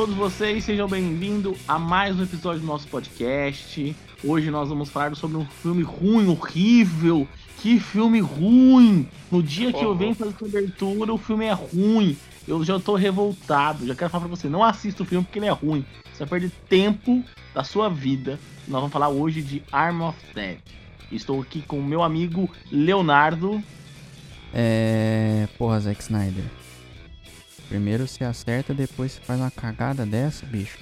todos vocês, sejam bem-vindos a mais um episódio do nosso podcast. Hoje nós vamos falar sobre um filme ruim, horrível. Que filme ruim! No dia que eu venho fazer essa abertura, o filme é ruim. Eu já tô revoltado. Já quero falar pra você, não assista o filme porque ele é ruim. Você vai perder tempo da sua vida. Nós vamos falar hoje de Arm of Dead. Estou aqui com o meu amigo Leonardo. É. Porra, Zack Snyder. Primeiro você acerta, depois você faz uma cagada dessa, bicho.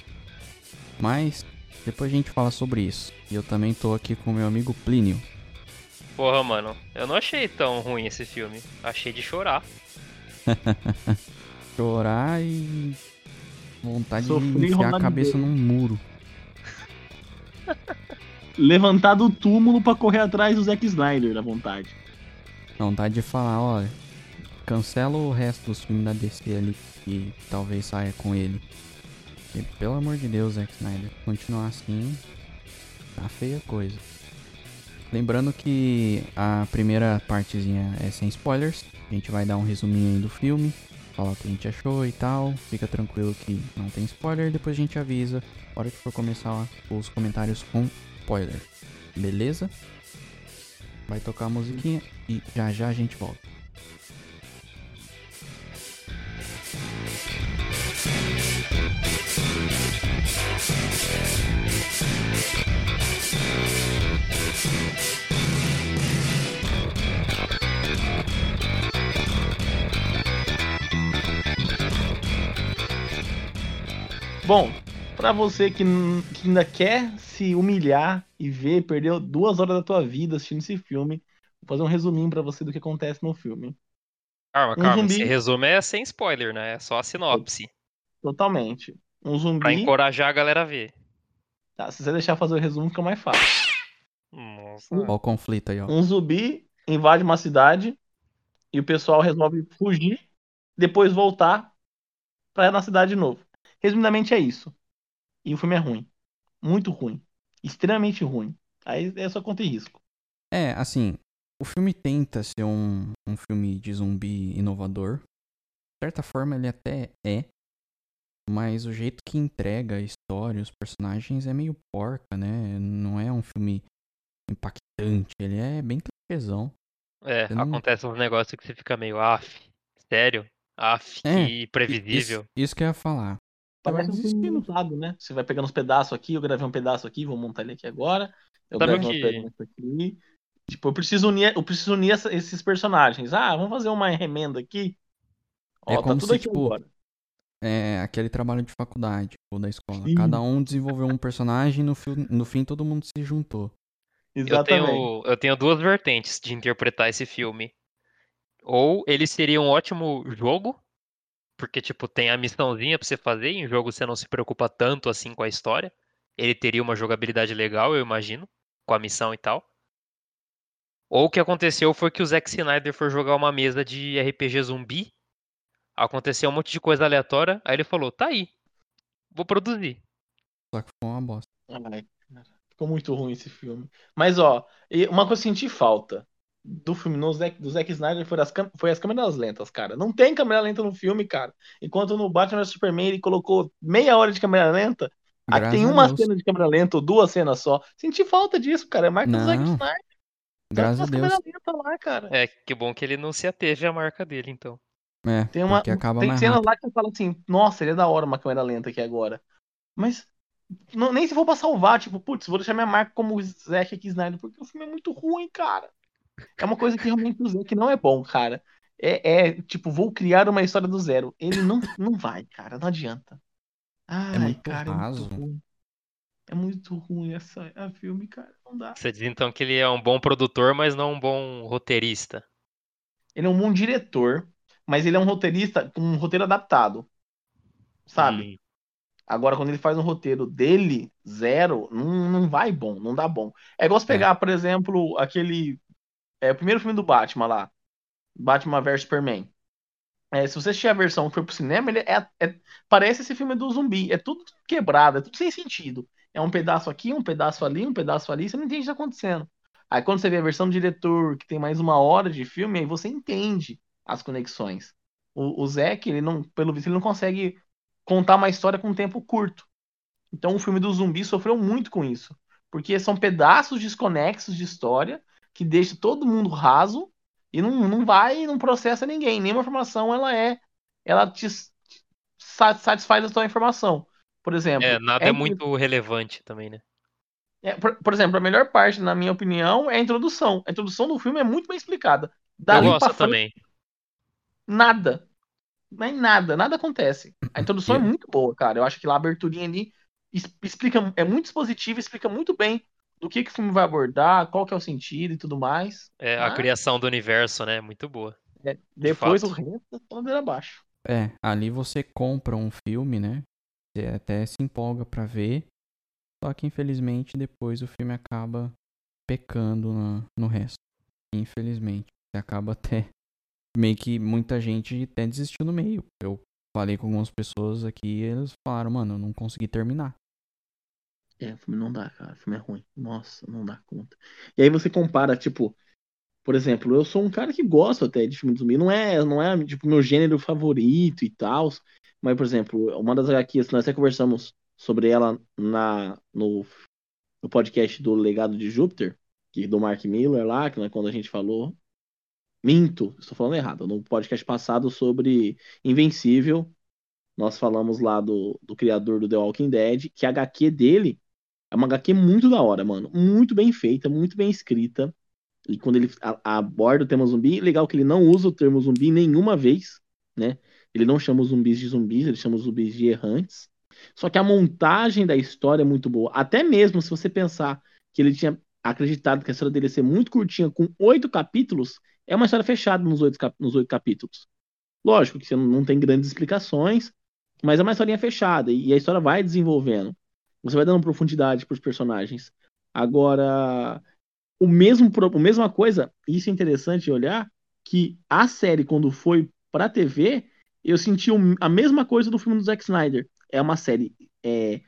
Mas depois a gente fala sobre isso. E eu também tô aqui com meu amigo Plínio. Porra, mano, eu não achei tão ruim esse filme. Achei de chorar. Chorar e. Vontade Sofri de enfiar a cabeça num muro. Levantar do túmulo pra correr atrás do Zack Snyder, da vontade. Vontade de falar, olha, cancela o resto dos filmes da DC ali que talvez saia com ele. E, pelo amor de Deus, Zack Snyder, continuar assim, tá feia coisa. Lembrando que a primeira partezinha é sem spoilers. A gente vai dar um resuminho aí do filme, falar o que a gente achou e tal. Fica tranquilo que não tem spoiler, depois a gente avisa. A hora que for começar os comentários com spoiler. Beleza? Vai tocar a musiquinha e já já a gente volta. Bom, para você que, que, ainda quer se humilhar e ver, perdeu duas horas da tua vida assistindo esse filme, vou fazer um resuminho para você do que acontece no filme. Calma, um calma. Zumbi... Esse resumo é sem spoiler, né? É só a sinopse. Totalmente. Um zumbi. Pra encorajar a galera a ver. Tá, se você deixar fazer o resumo, fica mais fácil. Nossa. Olha o conflito aí, ó. Um zumbi invade uma cidade e o pessoal resolve fugir, depois voltar pra ir na cidade de novo. Resumidamente é isso. E o filme é ruim. Muito ruim. Extremamente ruim. Aí é só conta e risco. É, assim, o filme tenta ser um, um filme de zumbi inovador. De certa forma, ele até é. Mas o jeito que entrega a história, os personagens, é meio porca, né? Não é um filme impactante. Ele é bem clichêzão. É, não... acontece uns negócios que você fica meio af. Sério? Af, é, que previsível. Isso, isso que eu ia falar. Parece um filme montado, né? Você vai pegando uns pedaços aqui, eu gravei um pedaço aqui, vou montar ele aqui agora. Eu Sabe gravei que... um pedaço aqui. Tipo, eu preciso unir, eu preciso unir essa, esses personagens. Ah, vamos fazer uma remenda aqui. Ó, é tá como tudo se, aqui tipo, agora. É aquele trabalho de faculdade ou da escola. Sim. Cada um desenvolveu um personagem e no, fim, no fim todo mundo se juntou. Exatamente. Eu tenho, eu tenho duas vertentes de interpretar esse filme. Ou ele seria um ótimo jogo, porque, tipo, tem a missãozinha pra você fazer, e em jogo você não se preocupa tanto assim com a história. Ele teria uma jogabilidade legal, eu imagino, com a missão e tal. Ou o que aconteceu foi que o Zack Snyder foi jogar uma mesa de RPG zumbi. Aconteceu um monte de coisa aleatória, aí ele falou: tá aí, vou produzir. Só que foi uma bosta. Ai, ficou muito ruim esse filme. Mas, ó, uma coisa que eu senti falta do filme no Zack, do Zack Snyder foi as, foi as câmeras lentas, cara. Não tem câmera lenta no filme, cara. Enquanto no Batman vs Superman ele colocou meia hora de câmera lenta, Graças aqui tem uma cena de câmera lenta ou duas cenas só. Senti falta disso, cara. É marca do Zack Snyder. Graças a Deus. Lá, cara. É, que bom que ele não se ateve à marca dele, então. É, tem uma tem cenas lá que eu falo assim, nossa, ele é da hora uma câmera lenta aqui agora. Mas não, nem se for pra salvar, tipo, putz, vou deixar minha marca como Zack Snyder, porque o filme é muito ruim, cara. É uma coisa que realmente o Zack não é bom, cara. É, é, tipo, vou criar uma história do zero. Ele não, não vai, cara, não adianta. Ai, é muito cara, raso. é muito ruim. É muito ruim essa a filme, cara. Não dá. Você diz então que ele é um bom produtor, mas não um bom roteirista. Ele é um bom diretor, mas ele é um roteirista com um roteiro adaptado. Sabe? Hum. Agora, quando ele faz um roteiro dele, zero, não, não vai bom, não dá bom. É igual você é. pegar, é. por exemplo, aquele. É, o primeiro filme do Batman lá. Batman vs Superman. É, se você assistir a versão que foi pro cinema, ele é, é, parece esse filme do zumbi. É tudo quebrado, é tudo sem sentido. É um pedaço aqui, um pedaço ali, um pedaço ali, você não entende o que está acontecendo. Aí quando você vê a versão do diretor, que tem mais uma hora de filme, aí você entende as conexões. O, o Zack, ele não, pelo visto, ele não consegue contar uma história com um tempo curto. Então o filme do zumbi sofreu muito com isso. Porque são pedaços desconexos de história que deixa todo mundo raso e não, não vai não processa ninguém. Nenhuma informação ela é. Ela te satisfaz a sua informação. Por exemplo. É, nada é, é muito relevante também, né? É, por, por, exemplo, a melhor parte, na minha opinião, é a introdução. A introdução do filme é muito bem explicada. Dali Eu gosto também. Nada. Nem nada, nada acontece. A introdução é muito boa, cara. Eu acho que lá a aberturinha ali explica, é muito expositiva, explica muito bem do que, que o filme vai abordar, qual que é o sentido e tudo mais. É, a criação do universo, né? Muito boa. É, depois o resto é toda abaixo. É, ali você compra um filme, né? Você até se empolga para ver. Só que infelizmente depois o filme acaba pecando no, no resto. Infelizmente. Você acaba até. Meio que muita gente até desistiu no meio. Eu falei com algumas pessoas aqui e eles falaram, mano, eu não consegui terminar. É, filme não dá, cara. Filme é ruim. Nossa, não dá conta. E aí você compara, tipo, por exemplo, eu sou um cara que gosta até de filme de zumbi. Não é, não é tipo, meu gênero favorito e tal. Mas, por exemplo, uma das HQs, nós até conversamos sobre ela na, no, no podcast do Legado de Júpiter, que do Mark Miller lá, que é quando a gente falou. Minto, estou falando errado. No podcast passado sobre Invencível, nós falamos lá do, do criador do The Walking Dead, que a HQ dele é uma HQ muito da hora, mano. Muito bem feita, muito bem escrita. E quando ele aborda o tema zumbi, legal que ele não usa o termo zumbi nenhuma vez, né? Ele não chama os zumbis de zumbis, ele chama os zumbis de errantes. Só que a montagem da história é muito boa. Até mesmo se você pensar que ele tinha acreditado que a história dele ia ser muito curtinha, com oito capítulos, é uma história fechada nos oito, nos oito capítulos. Lógico que você não tem grandes explicações, mas é uma historinha fechada e a história vai desenvolvendo. Você vai dando profundidade para os personagens. Agora, o mesmo, a mesma coisa, isso é interessante olhar, que a série, quando foi pra TV, eu senti a mesma coisa do filme do Zack Snyder. É uma série. É,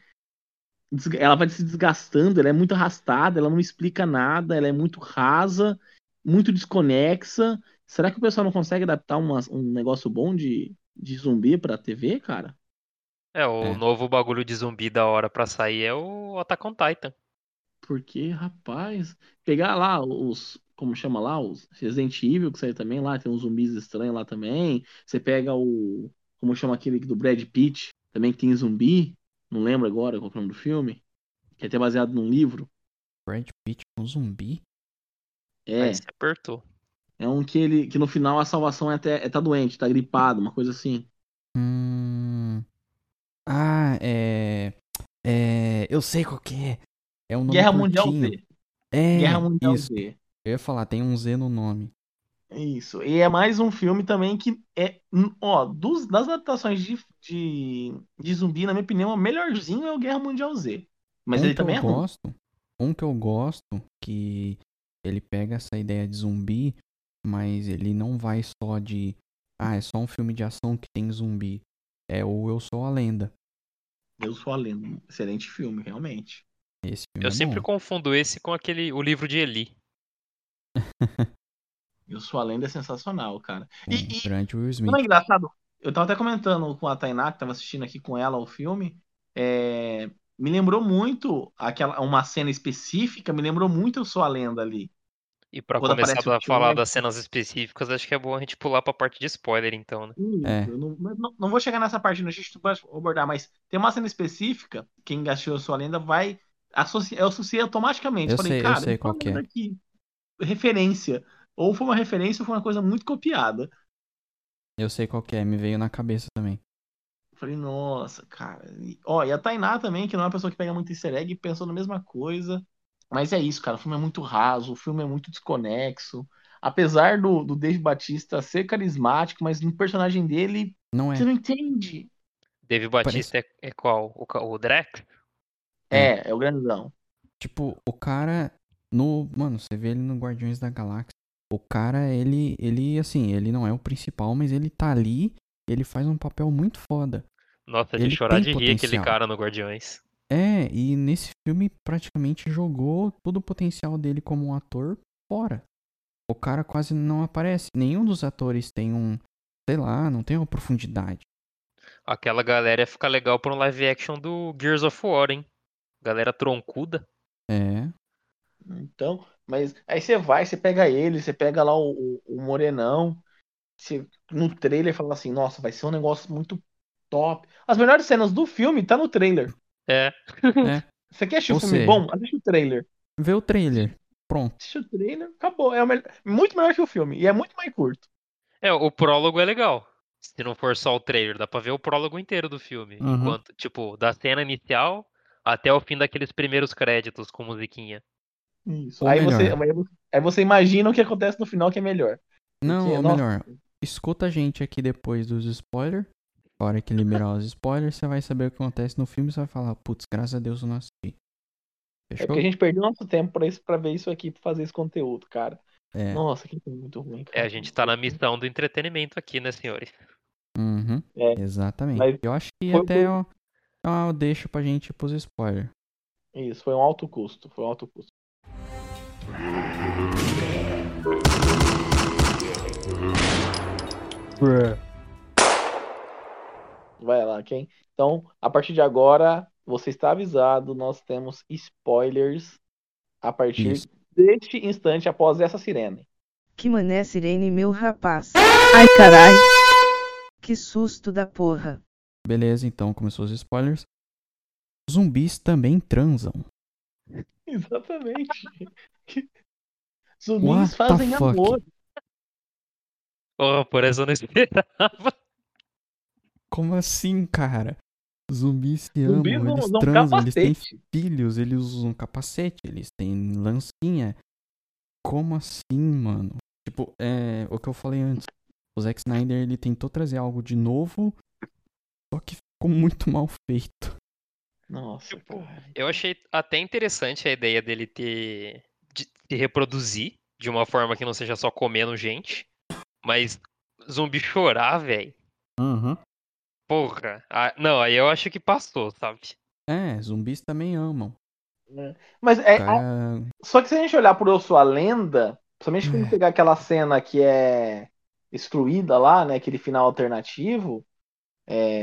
ela vai se desgastando, ela é muito arrastada, ela não explica nada, ela é muito rasa, muito desconexa. Será que o pessoal não consegue adaptar uma, um negócio bom de, de zumbi pra TV, cara? É, o É. novo bagulho de zumbi da hora pra sair é o Attack on Titan. Porque, rapaz, pegar lá os, como chama lá, os Resident Evil que saiu também lá, tem uns zumbis estranhos lá também. Você pega o, como chama aquele do Brad Pitt, também que tem zumbi, não lembro agora qual é o nome do filme, que é até baseado num livro. Brad Pitt com zumbi? É, Aí você apertou. é um que ele, que no final a salvação é até é tá doente, tá gripado, uma coisa assim. Hum. Ah, é. É. Eu sei qual que é. É um nome Guerra Mundial Z. É, Guerra Mundial isso. Z. Eu ia falar, tem um Z no nome. Isso. E é mais um filme também que é. Ó, dos, das adaptações de, de, de zumbi, na minha opinião, o melhorzinho é o Guerra Mundial Z. Mas um ele também eu é ruim. gosto, Um que eu gosto, que ele pega essa ideia de zumbi, mas ele não vai só de. Ah, é só um filme de ação que tem zumbi. É o Eu Sou a Lenda. Eu Sou a Lenda. Excelente filme, realmente. Esse filme Eu é sempre bom. confundo esse com aquele, o livro de Eli. Eu Sou a Lenda é sensacional, cara. Com E, o e grande Will Smith. não é engraçado? Eu tava até comentando com a Tainá, que tava assistindo aqui com ela o filme. é, me lembrou muito aquela uma cena específica, me lembrou muito Eu Sou a Lenda ali. E pra Quando começar a falar T-Rex. das cenas específicas, acho que é bom a gente pular pra parte de spoiler, então, né? É. eu não, não, não vou chegar nessa parte, não, a gente vai abordar, mas tem uma cena específica, quem assistiu a sua lenda vai associar, eu associei automaticamente. Eu Falei, sei- eu cara, sei eu tô qual que é. aqui referência. Ou foi uma referência ou foi uma coisa muito copiada. Eu sei qual que é, me veio na cabeça também. Falei, nossa, cara. E, ó, e a Tainá também, que não é uma pessoa que pega muito easter egg, pensou na mesma coisa. Mas é isso, cara. O filme é muito raso, o filme é muito desconexo. Apesar do, do Dave Batista ser carismático, mas no personagem dele, Não é. você não entende. Dave Batista é, é qual? O, o Drax? É, é o grandão. Tipo, o cara no, mano, você vê ele no Guardiões da Galáxia. O cara, ele, ele assim, ele não é o principal, mas ele tá ali, ele faz um papel muito foda. Nossa, de Ele chorar de rir aquele potencial. cara no Guardiões. É, e nesse filme praticamente jogou todo o potencial dele como um ator fora. O cara quase não aparece. Nenhum dos atores tem um, sei lá, não tem uma profundidade. Aquela galera ia ficar legal pra um live action do Gears of War, hein? Galera troncuda. É. Então, mas aí você vai, você pega ele, você pega lá o, o, o Morenão, você, no trailer fala assim, nossa, vai ser um negócio muito top. As melhores cenas do filme tá no trailer. É. É. Você quer assistir Ou um filme seja- bom? Assiste o trailer. Vê o trailer. Pronto. Assiste o trailer, acabou. É o melhor- muito melhor que o filme. E é muito mais curto. É, o prólogo é legal. Se não for só o trailer, dá pra ver o prólogo inteiro do filme. Uhum. Enquanto, tipo, da cena inicial até o fim daqueles primeiros créditos com musiquinha. Isso. Aí você, aí você- aí você imagina o que acontece no final que é melhor. Não, Porque, ou nossa, melhor, escuta a gente aqui depois dos spoilers. A hora que liberar os spoilers, você vai saber o que acontece no filme e você vai falar, putz, graças a Deus eu não assisti. É Fechou? porque a gente perdeu nosso tempo pra, isso, pra ver isso aqui, pra fazer esse conteúdo, cara. É. Nossa, que coisa muito ruim. É, Cara. a gente tá na missão do entretenimento aqui, né, senhores? Uhum, É, exatamente. mas Eu acho que foi até eu, eu deixo pra gente ir pros spoilers. Isso, foi um alto custo. Foi um alto custo. Vai lá, quem? Então, a partir de agora, você está avisado, nós temos spoilers a partir Isso. deste instante após essa sirene. Que mané sirene, meu rapaz. Ai carai. Que susto da porra. Beleza, então começou os spoilers. Zumbis também transam. Exatamente. What Zumbis the fazem amor. Oh, por essa eu não esperava. Como assim, cara? Zumbis se Zumbis amam, não eles transam, eles têm filhos, eles usam capacete, eles têm lancinha. Como assim, mano? Tipo, é o que eu falei antes. O Zack Snyder, ele tentou trazer algo de novo, só que ficou muito mal feito. Nossa, Tipo. Eu achei até interessante a ideia dele ter. de se reproduzir de uma forma que não seja só comendo gente. Mas zumbi chorar, velho. Uhum. Porra. Ah, não, aí eu acho que passou, sabe? É, zumbis também amam. Mas é, Cara, Só que se a gente olhar por Eu Sou a Lenda, principalmente quando É. pegar aquela cena que é excluída lá, né? Aquele final alternativo,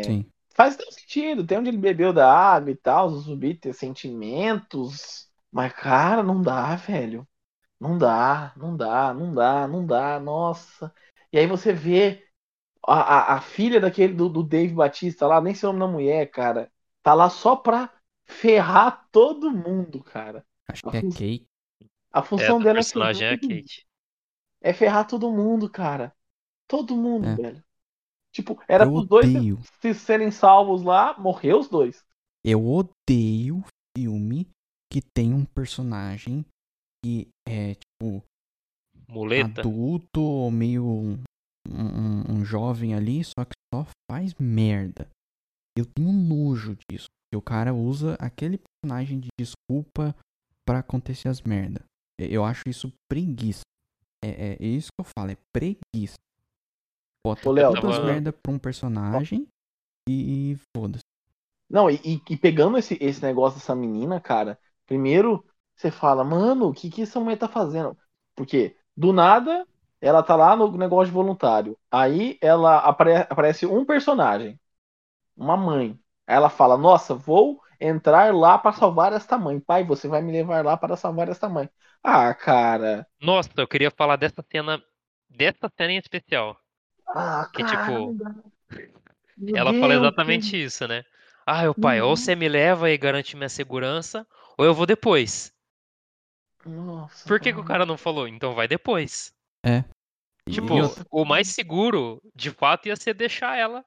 sim. faz todo sentido. Tem onde ele bebeu da água e tal, o zumbi ter sentimentos. Mas, cara, não dá, velho. Não dá, não dá, não dá, não dá, nossa. E aí você vê a, a, a filha daquele do, do Dave Batista lá, nem sei o nome da mulher, cara. Tá lá só pra ferrar todo mundo, cara. Acho que é Kate. A É, função a dela é personagem é a ferrar todo mundo. Kate. É ferrar todo mundo, cara. Todo mundo, É. velho. Tipo, era Eu pros dois odeio. se serem salvos lá, morreu os dois. Eu odeio filme que tem um personagem que é, tipo, Muleta. adulto meio um, um- jovem ali, só que só faz merda. Eu tenho nojo disso. Que o cara usa aquele personagem de desculpa pra acontecer as merda. E- Eu acho isso preguiça. É, é isso que eu falo, é preguiça. Bota Ô, Léo, tava- merda pra um personagem e, e foda-se. Não, e, e- e pegando esse, esse negócio dessa menina, cara, primeiro você fala, mano, o que, que essa mulher tá fazendo? Porque, do nada, ela tá lá no negócio de voluntário. Aí ela apare- aparece um personagem, uma mãe. Aí ela fala, nossa, vou entrar lá pra salvar esta mãe. Pai, você vai me levar lá para salvar esta mãe. Ah, cara. Nossa, eu queria falar dessa cena. Dessa cena em especial. Ah, Que, cara, tipo, dá. Meu Ela fala Deus, exatamente isso, né? Ah, meu pai, ou Uhum. você me leva e garante minha segurança, ou eu vou depois. Nossa, Por que, que o cara. cara não falou? Então vai depois. E Tipo, outra- o mais seguro, de fato, ia ser deixar ela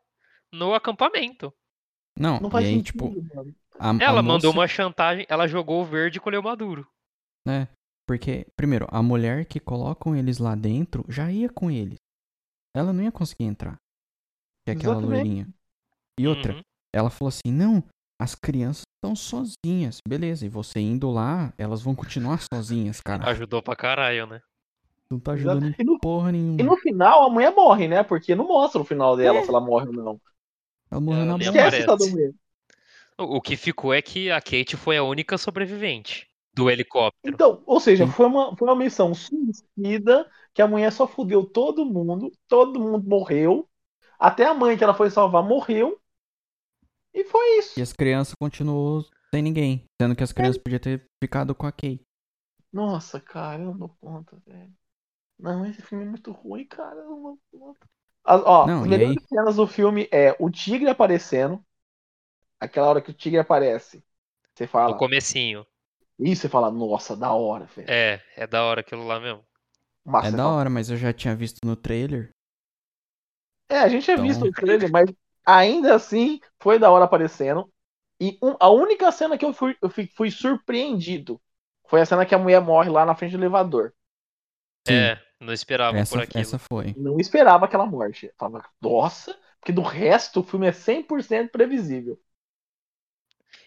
no acampamento. Não, Não e faz aí, sentido, tipo, mano. a, a Ela mandou moça- uma chantagem, ela jogou o verde e colheu o maduro. né? Porque, primeiro, a mulher que colocam eles lá dentro já ia com eles. Ela não ia conseguir entrar. Que é aquela Exatamente. loirinha. E outra, Uhum. ela falou assim: não, as crianças estão sozinhas. Beleza, e você indo lá, elas vão continuar sozinhas, cara. Ajudou pra caralho, né? Não tá ajudando em E no, porra nenhuma. e no final a mulher morre, né? Porque não mostra o final dela É. se ela morre ou não. Ela morreu Ela na. Esquece essa mulher. O que ficou é que a Kate foi a única sobrevivente do helicóptero. Então, ou seja, foi uma, foi uma missão suicida que a mulher só fudeu todo mundo, todo mundo morreu. Até a mãe que ela foi salvar morreu. E foi isso. E as crianças continuou sem ninguém. Sendo que as crianças podiam ter ficado com a Kay. Nossa, cara, eu não dou conta, velho. Não, esse filme é muito ruim, cara. Não. As, ó, Não, as melhores aí? cenas do filme é o tigre aparecendo. Aquela hora que o tigre aparece. Você No fala. comecinho. Isso, você fala, nossa, da hora, velho. É, é da hora aquilo lá mesmo. Massa, É você da fala, hora, mas eu já tinha visto no trailer. É, a gente tinha Então- visto o trailer, mas ainda assim foi da hora aparecendo. E um- a única cena que eu fui, eu fui, fui surpreendido foi a cena que a mulher morre lá na frente do elevador. Sim. É, não esperava Essa, por aquilo. essa foi. Não esperava aquela morte. Eu Falava, nossa, porque do resto o filme é 100% previsível.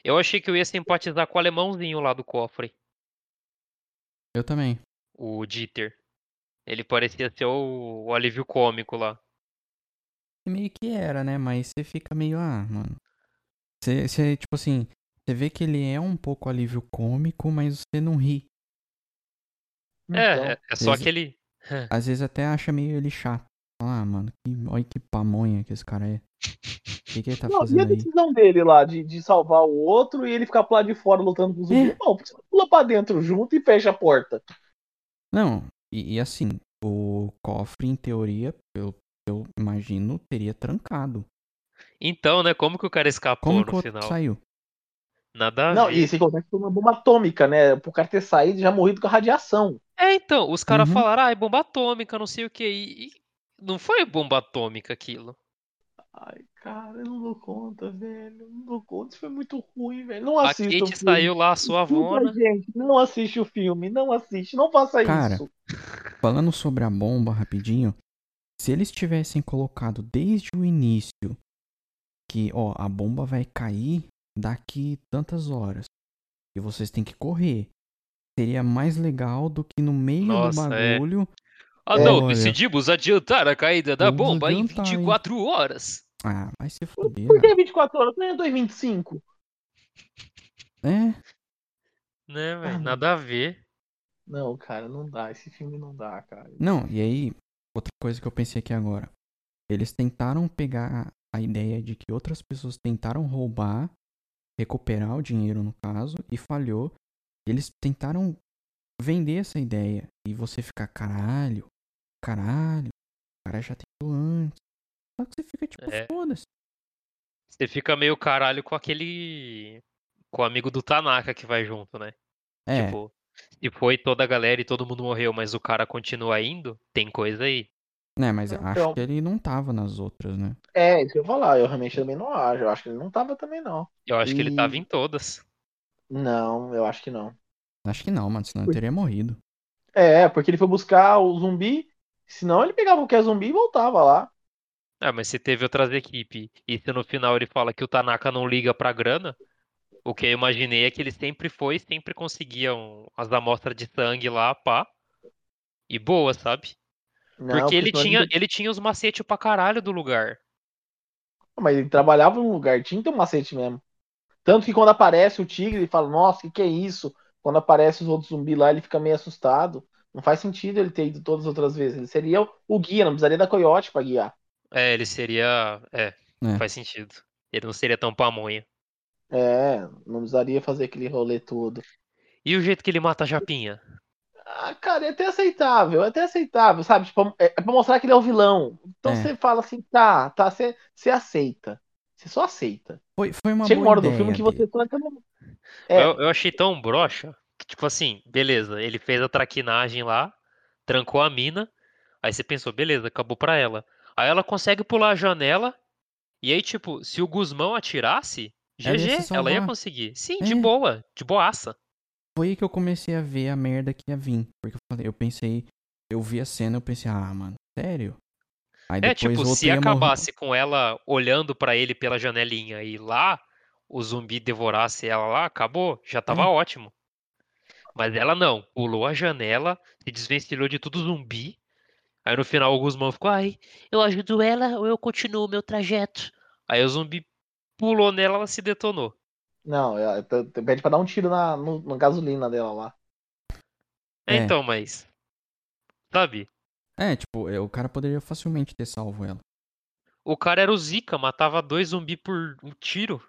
Eu achei que eu ia simpatizar com o alemãozinho lá do cofre, Eu também. o Dieter. Ele parecia ser o, o alívio cômico lá. E meio que era, né? Mas você fica meio, ah, mano. Você, você, tipo assim, você vê que ele é um pouco alívio cômico, mas você não ri. Então, é, é, é só esse- Às vezes até acha meio ele chato. Ah, mano, que, olha que pamonha que esse cara é. O que, que ele tá Não, e a fazendo aí? decisão dele lá de, de salvar o outro e ele ficar pro lado de fora lutando com o zumbi? É. Não, você pula pra dentro junto e fecha a porta. Não, e, e assim, o cofre, em teoria, eu, eu imagino, teria trancado. Então, né? Como que o cara escapou Como que o no final? saiu? Nada a Não, ver. e sem contar que foi uma bomba atômica, né? Pro cara ter saído e já morrido com a radiação. É, então, os caras Uhum. falaram, ah, é bomba atômica, não sei o que. E, e não foi bomba atômica aquilo. Ai, cara, eu não dou conta, velho. Eu Não dou conta. Isso foi muito ruim, velho. Não A assista o Kate filme. saiu lá suavona. Desculpa, gente. Não assiste o filme. Não assiste. Não faça Cara, isso. Falando sobre a bomba rapidinho, se eles tivessem colocado desde o início que, ó, a bomba vai cair daqui tantas horas e vocês têm que correr, seria mais legal do que no meio Nossa, do é. bagulho. Ah, É, não, olha. decidimos adiantar a caída da Vamos bomba em adiantar, hein? 24 horas. Ah, vai se fuder. Por que 24 horas? Não é 2,25? É, Né, velho? Ah, Nada a ver. Não, cara, não dá. Esse filme não dá, cara. Não, e aí, outra coisa que eu pensei aqui agora. Eles tentaram pegar a ideia de que outras pessoas tentaram roubar, recuperar o dinheiro no caso, e falhou. Eles tentaram vender essa ideia. E você fica, caralho, caralho, o cara já tentou antes. Só que você fica tipo, É. foda-se. Você fica meio caralho com aquele. Com o amigo do Tanaka que vai junto, né? É, Tipo, se foi toda a galera e todo mundo morreu, mas o cara continua indo, tem coisa aí. Né, mas eu acho Então- que ele não tava nas outras, né? É, isso que eu ia falar. Eu realmente também não acho. Eu acho que ele não tava também, não. Eu acho que ele E- tava em todas. Não, eu acho que não. Acho que não, mano, senão Por- teria morrido. É, porque ele foi buscar o zumbi. Senão ele pegava qualquer zumbi e voltava lá. Ah, mas se teve outras equipes e se no final ele fala que o Tanaka não liga pra grana, o que eu imaginei é que ele sempre foi, sempre conseguiam as amostras de sangue lá, pá. E boa, sabe? Não, Porque ele tinha, ele tinha os macetes pra caralho do lugar. Mas ele trabalhava num lugar, tinha que ter um macete mesmo. Tanto que quando aparece o tigre, ele fala, nossa, o que, que é isso? Quando aparece os outros zumbis lá, ele fica meio assustado. Não faz sentido ele ter ido todas as outras vezes. Ele seria o- o guia, não precisaria da coiote pra guiar. É, ele seria. É, É. faz sentido. Ele não seria tão pamonha. É, não precisaria fazer aquele rolê todo. E o jeito que ele mata a Japinha? Ah, cara, é até aceitável, é até aceitável, sabe? Tipo, é, é pra mostrar que ele é o vilão. Então É. você fala assim, tá, tá, você, você aceita. Você só aceita. Foi, foi uma Chega uma boa hora do ideia filme que você É. Eu, eu achei tão broxa que, tipo assim, beleza, ele fez a traquinagem lá, trancou a mina, aí você pensou, beleza, acabou pra ela. Aí ela consegue pular a janela, e aí, tipo, se o Guzmão atirasse, Ela ia GG, ela ia conseguir. Sim, de É. boa, de boaça. Foi aí que eu comecei a ver a merda que ia vir. Porque eu falei, eu pensei, eu vi a cena, eu pensei, ah, mano, sério? Aí É, depois tipo, se morrer. acabasse com ela olhando pra ele pela janelinha e lá o zumbi devorasse ela lá, acabou, já tava É. ótimo. Mas ela não, pulou a janela, se desvencilhou de tudo zumbi. Aí no final o Guzmão ficou, ai, eu ajudo ela ou eu continuo o meu trajeto? Aí o zumbi pulou nela, ela se detonou. Não, é, t- pede pra dar um tiro na, no- na gasolina dela lá. É, É. Então, mas. Sabe? É, tipo, é, o cara poderia facilmente ter salvo ela. O cara era o Zika, matava dois zumbis por um tiro.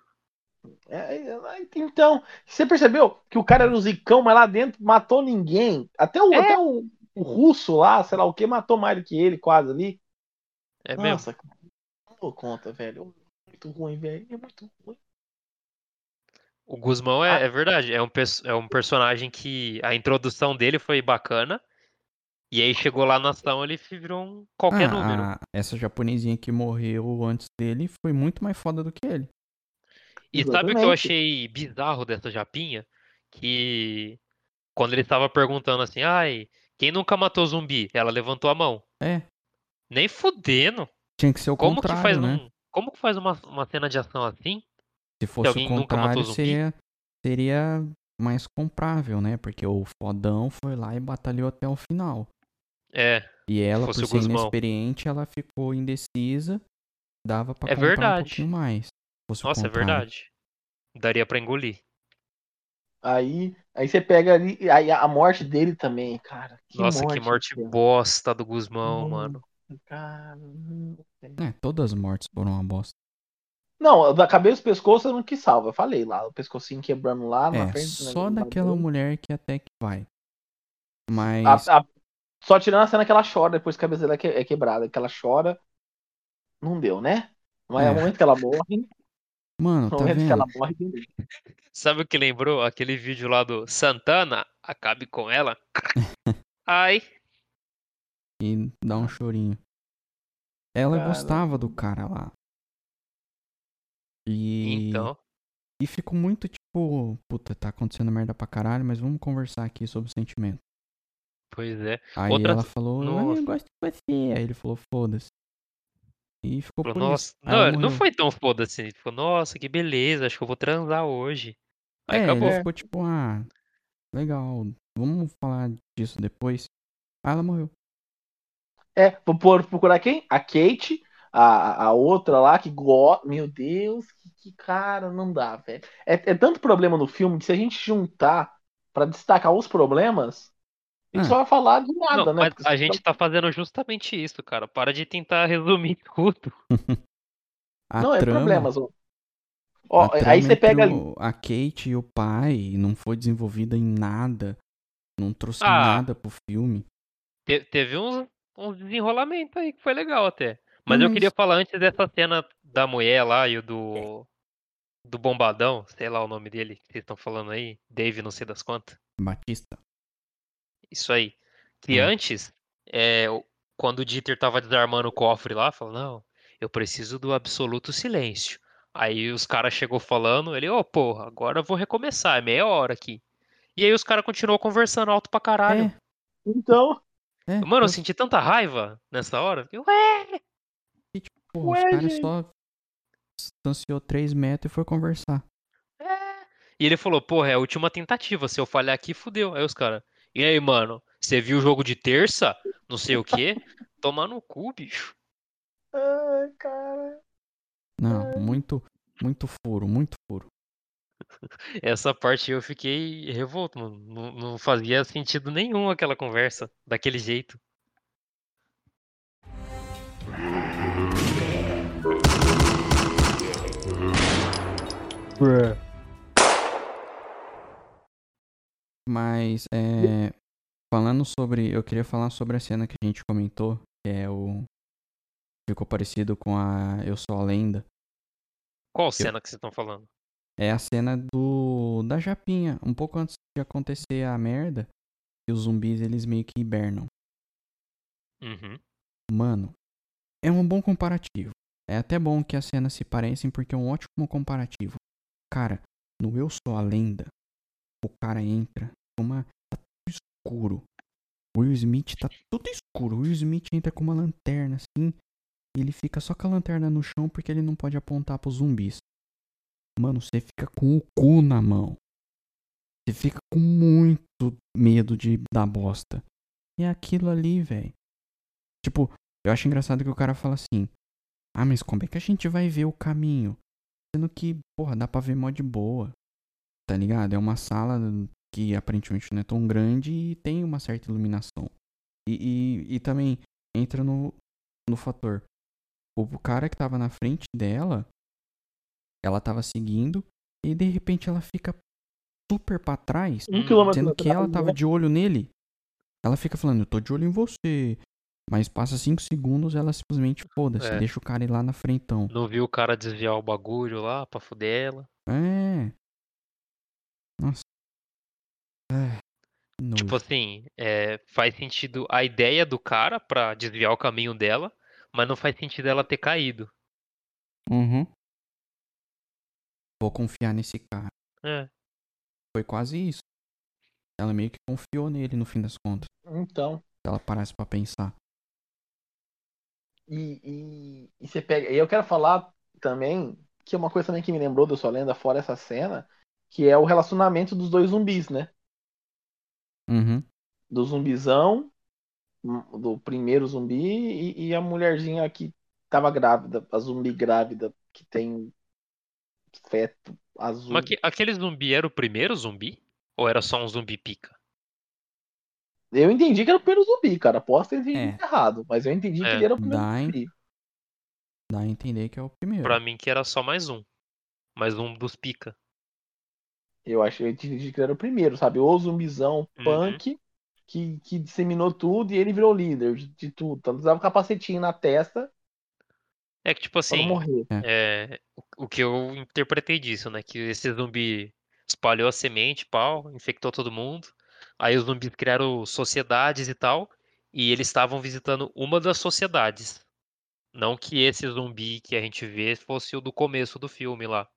É, é, então, você percebeu que o cara era o zicão, mas lá dentro matou ninguém. Até o, É. até o, o russo lá, sei lá o que, matou mais do que ele, quase ali. É mesmo. Nossa, não dou conta, velho. Muito ruim, velho. É muito ruim. O Guzmão Ah. é, é verdade. É um, é um personagem que a introdução dele foi bacana. E aí chegou lá na ação, ele virou um qualquer Ah, número. a- essa japonesinha que morreu antes dele foi muito mais foda do que ele. E sabe o que eu Exatamente. achei bizarro dessa japinha? Que quando ele estava perguntando assim, ai, quem nunca matou zumbi? Ela levantou a mão. É, Nem fudendo. tinha que ser o Como que contrário, faz né? um, como que faz uma, uma cena de ação assim? Se fosse o contrário, seria, seria mais comprável, né? Porque o fodão foi lá e batalhou até o final. É, E ela, por ser inexperiente, ela ficou indecisa. Dava pra É comprar um verdade. pouquinho mais. nossa, é verdade. Daria pra engolir. Aí, aí você pega ali, aí a morte dele também, cara. Que Nossa, morte, que morte cara. bosta do Guzmão, Hum. mano. Cara. É, todas as mortes foram uma bosta. Não, da cabeça do pescoço eu não que salva. Eu falei lá, o pescocinho quebrando lá na É, frente. né, só no daquela mulher que até que vai. Mas. A- a- só tirando a cena que ela chora depois que a cabeça dela é é quebrada, que ela chora. Não deu, né? Mas É. é o momento que ela morre. Mano, No tá momento que vendo? ela morre? Sabe o que lembrou? Aquele vídeo lá do Santana, acabe com ela. Ai, E dá um chorinho. Ela Cara. gostava do cara lá. E. então. E ficou muito tipo, puta, tá acontecendo merda pra caralho, mas vamos conversar aqui sobre o sentimento. Pois é. Aí Outra- ela falou, "Ah, Nossa. eu gosto de você. Aí ele falou, foda-se. E ficou Falou, por nossa. Não, não foi tão foda-se. Ele falou, nossa, que beleza, acho que eu vou transar hoje. Aí é, acabou. ele ficou tipo, ah, legal, vamos falar disso depois. Aí ela morreu. É, vou procurar quem? A Kate, a, a outra lá que gosta. Meu Deus, que, que cara, não dá, velho. É, é tanto problema no filme que se a gente juntar pra destacar os problemas, a gente Ah. só vai falar de nada, Não, né? Porque a gente tá fazendo justamente isso, cara. Para de tentar resumir tudo. A Não, é trama, problemas. Ó, Ó, a aí você pega ali. o- a Kate e o pai não foi desenvolvida em nada. Não trouxe Ah. nada pro filme. Te- teve uns, uns desenrolamentos aí que foi legal até. Mas Não, eu mas- queria falar antes dessa cena da mulher lá e o do. Do bombadão, sei lá o nome dele que vocês estão falando aí. Dave, não sei das quantas. Batista. Isso aí. Que Hum. antes, é, quando o Dieter tava desarmando o cofre lá, falou, não, eu preciso do absoluto silêncio. Aí os caras chegou falando, ele, ô porra, agora eu vou recomeçar, é meia hora aqui. E aí os caras continuam conversando alto pra caralho. É, Então, é. Mano, eu eu- senti tanta raiva nessa hora. Eu, Ué, porra, Ué, os caras gente. só distanciou 3 metros e foi conversar. é. E ele falou, porra, é a última tentativa, se eu falhar aqui, fudeu. Aí os caras, e aí, mano, você viu o jogo de terça? Não sei o quê? Tomar no cu, bicho. ai, cara. Não, muito, muito furo, muito furo. Essa parte eu fiquei revolto, mano. Não, não fazia sentido nenhum aquela conversa, daquele jeito. Mas, é, falando sobre, eu queria falar sobre a cena que a gente comentou, que é o ficou parecido com a Eu Sou a Lenda. Qual cena que vocês estão falando? É a cena do da Japinha, um pouco antes de acontecer a merda, e os zumbis eles meio que hibernam. Uhum. Mano, é um bom comparativo. É até bom que as cenas se parecem porque é um ótimo comparativo. Cara, no Eu Sou a Lenda, o cara entra com uma. tá tudo escuro. O Will Smith tá tudo escuro. O Will Smith entra com uma lanterna assim. E ele fica só com a lanterna no chão porque ele não pode apontar pros zumbis. Mano, você fica com o cu na mão. Você fica com muito medo de dar bosta. E é aquilo ali, velho. Tipo, eu acho engraçado que o cara fala assim: Ah, mas como é que a gente vai ver o caminho? Sendo que, porra, dá pra ver mó de boa. Tá ligado? É uma sala que aparentemente não é tão grande e tem uma certa iluminação. E, e, e também entra no, no fator. O cara que tava na frente dela, ela tava seguindo E de repente ela fica super pra trás, Um sendo que ela tava né? de olho nele. Ela fica falando, eu tô de olho em você. Mas passa 5 segundos, ela simplesmente foda-se, É. deixa o cara ir lá na frentão. Não viu o cara desviar o bagulho lá pra fuder ela. É. Nossa. É. Tipo assim, é, faz sentido a ideia do cara pra desviar o caminho dela, mas não faz sentido ela ter caído. Uhum. Vou confiar nesse cara. É. Foi quase isso. Ela meio que confiou nele no fim das contas. Então. Se ela parasse pra pensar. E, e, e você pega. E eu quero falar também que é uma coisa também que me lembrou do Sua Lenda, fora essa cena, que é o relacionamento dos dois zumbis, né? Uhum. Do zumbizão, do primeiro zumbi, e, e a mulherzinha que tava grávida, a zumbi grávida, que tem feto azul. Mas que- aquele zumbi era o primeiro zumbi? Ou era só um zumbi pica? Eu entendi que era o primeiro zumbi, cara. Posso ter entendido É. errado, mas eu entendi que É. ele era o primeiro Dá, zumbi. Dá a entender que é o primeiro. Pra mim que era só mais um. Mais um dos pica. Eu acho eu entendi que ele era o primeiro, sabe? O zumbizão Uhum. punk que, que disseminou tudo e ele virou líder de, de tudo. Tanto usava um capacetinho na testa É que, tipo assim, morrer. é, o- o que eu interpretei disso, né? Que esse zumbi espalhou a semente, pau, infectou todo mundo. Aí os zumbis criaram sociedades e tal. E eles estavam visitando uma das sociedades. Não que esse zumbi que a gente vê fosse o do começo do filme lá.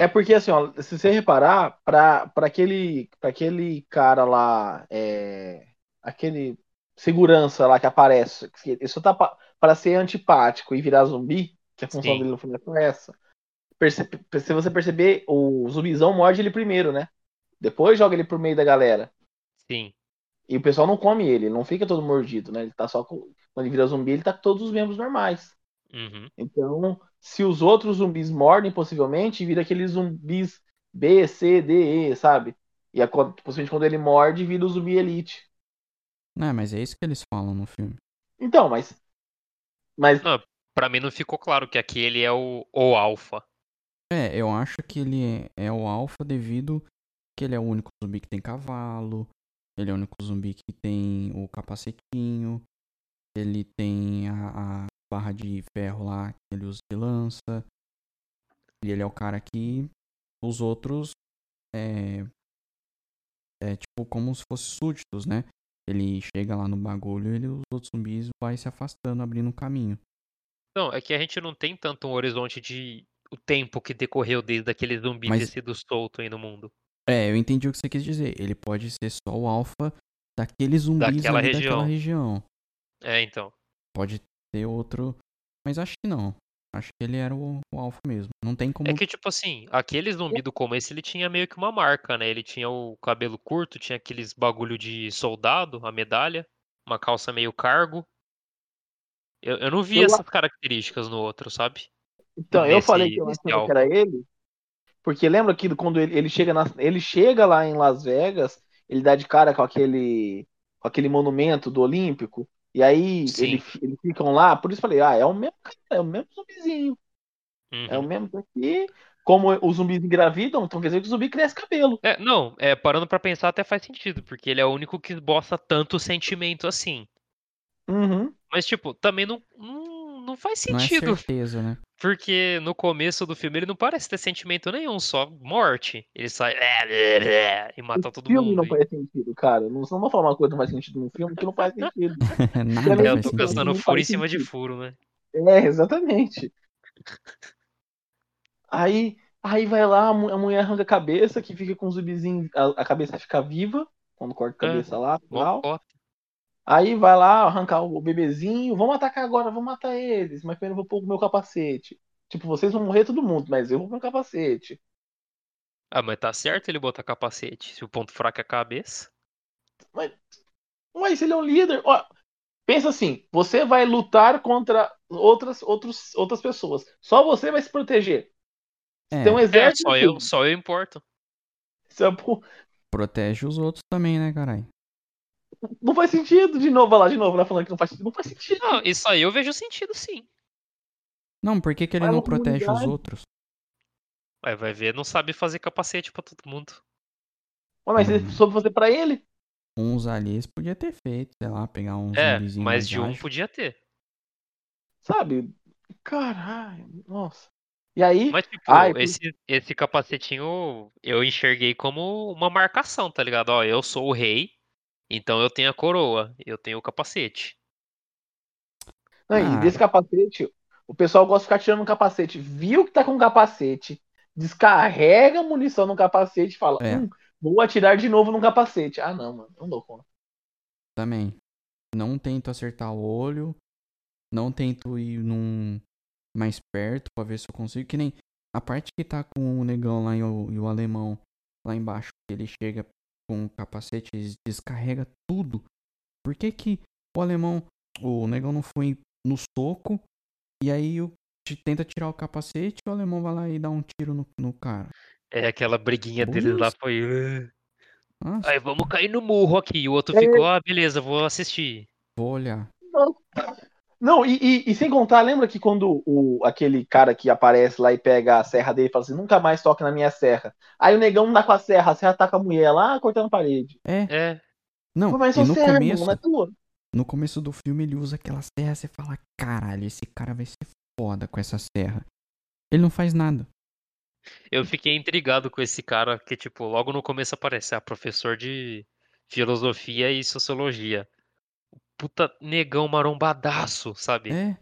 É porque, assim, ó, se você reparar, pra, pra, aquele, pra aquele cara lá, é, aquele segurança lá que aparece, que isso tá pa- para ser antipático e virar zumbi, que a função Sim. dele no filme é essa. Perce- se você perceber, o zumbizão morde ele primeiro, né? Depois joga ele pro meio da galera. Sim. E o pessoal não come ele, ele não fica todo mordido, né? Ele tá só com. Quando ele vira zumbi, ele tá com todos os membros normais. Uhum. Então, se os outros zumbis mordem, possivelmente, vira aqueles zumbis B, C, D, E, sabe? E a, possivelmente quando ele morde, vira o zumbi elite. Não, mas é isso que eles falam no filme. Então, mas. Mas. Não, pra mim não ficou claro que aquele é o, o alfa. É, eu acho que ele é, é o alfa devido que ele é o único zumbi que tem cavalo. Ele é o único zumbi que tem o capacetinho. Ele tem a, a barra de ferro lá que ele usa de lança. E ele é o cara que os outros é, é tipo como se fossem súditos, né? Ele chega lá no bagulho e ele, os outros zumbis vai se afastando, abrindo um caminho. Não, é que a gente não tem tanto um horizonte de o tempo que decorreu desde aquele zumbi Mas- ter sido solto aí no mundo. É, eu entendi o que você quis dizer. Ele pode ser só o alfa daqueles zumbis Daquela ali região. daquela região. É, então. Pode ter outro. Mas acho que não. Acho que ele era o, o alfa mesmo. Não tem como. É que, tipo assim, aquele zumbi do começo, ele tinha meio que uma marca, né? Ele tinha o cabelo curto, tinha aqueles bagulho de soldado, a medalha, uma calça meio cargo. Eu, eu não vi Eu- essas características no outro, sabe? Então, eu Nesse- falei que eu achava que alfa. era ele. Porque lembra que quando ele, ele chega na, ele chega lá em Las Vegas, ele dá de cara com aquele com aquele monumento do Olímpico, e aí ele, eles ficam lá, por isso eu falei, ah, é o mesmo é o mesmo zumbizinho. É o Uhum. mesmo daqui. Como os zumbis engravidam, então quer dizer que o zumbi cresce cabelo. É, não, é, parando pra pensar até faz sentido, porque ele é o único que esboça tanto sentimento assim. Uhum. Mas, tipo, também não, não, não faz Não é sentido. certeza, né? Porque no começo do filme ele não parece ter sentimento nenhum, só morte. Ele sai e mata O todo filme mundo. não e- faz sentido, cara. Não, não vou falar uma coisa que não faz sentido no filme que não faz sentido. Nada É, É, eu tô Não pensando furo em cima de sentido. furo, né? É, exatamente. Aí, aí vai lá, a mu- a mulher arranca a cabeça, que fica com o zumbizinho, a, a cabeça fica viva, quando corta a É, cabeça lá, Mó tal. Aí vai lá arrancar o bebezinho, vamos atacar agora, vamos matar eles, mas primeiro eu vou pôr o meu capacete. Tipo, vocês vão morrer todo mundo, mas eu vou pôr o meu capacete. Ah, mas tá certo ele botar capacete. Se o ponto fraco é a cabeça. Mas ele é um líder. Ó, pensa assim, você vai lutar contra outras, outros, outras pessoas. Só você vai se proteger. É, Tem um É, exército. só eu, aqui. só eu importo. É protege os outros também, né, caralho? Não faz sentido. De novo, lá, de novo, lá falando que não faz sentido. Não faz sentido. Não, isso aí eu vejo sentido sim. Não, por que, que ele Vai não protege os outros? Aí vai ver, não sabe fazer capacete pra todo mundo. Ué, mas ele Uhum. soube fazer pra ele. Uns ali eles podia ter feito, sei lá, pegar uns É, mas mais de um podia ter. Sabe? Caralho, nossa. E aí, Mas, tipo, Ai, por- esse, esse capacetinho eu enxerguei como uma marcação, tá ligado? Ó, eu sou o rei, então eu tenho a coroa, eu tenho o capacete. não, e Ah. desse capacete, o pessoal gosta de ficar tirando um capacete. Viu que tá com um capacete, descarrega a munição no capacete e fala: É. hum, vou atirar de novo no capacete. Ah, não, mano, não dou conta. Também. Não tento acertar o olho. Não tento ir num mais perto pra ver se eu consigo. Que nem a parte que tá com o negão lá e o, e o alemão lá embaixo. Ele chega com o capacete e descarrega tudo. Por que que o alemão, o negão não foi no soco e aí o, te- tenta tirar o capacete e o alemão vai lá e dá um tiro no, no cara? É, aquela briguinha deles lá Nossa. foi. "Ah, Nossa, Aí vamos cair no murro aqui. O outro É. ficou, ah, beleza, vou assistir. vou olhar. Não, e, e- e sem contar, lembra que quando o, aquele cara que aparece lá e pega a serra dele e fala assim: nunca mais toque na minha serra. Aí o negão dá com a serra, a serra tá com a mulher lá cortando a parede. É, É, não, Pô, mas e no serra, começo, irmão, é tua. No começo do filme ele usa aquela serra, você fala, caralho, esse cara vai ser foda com essa serra. Ele não faz nada. eu fiquei intrigado com esse cara que, tipo, logo no começo aparece, ah, professor de filosofia e sociologia. Puta negão marombadaço, sabe? É,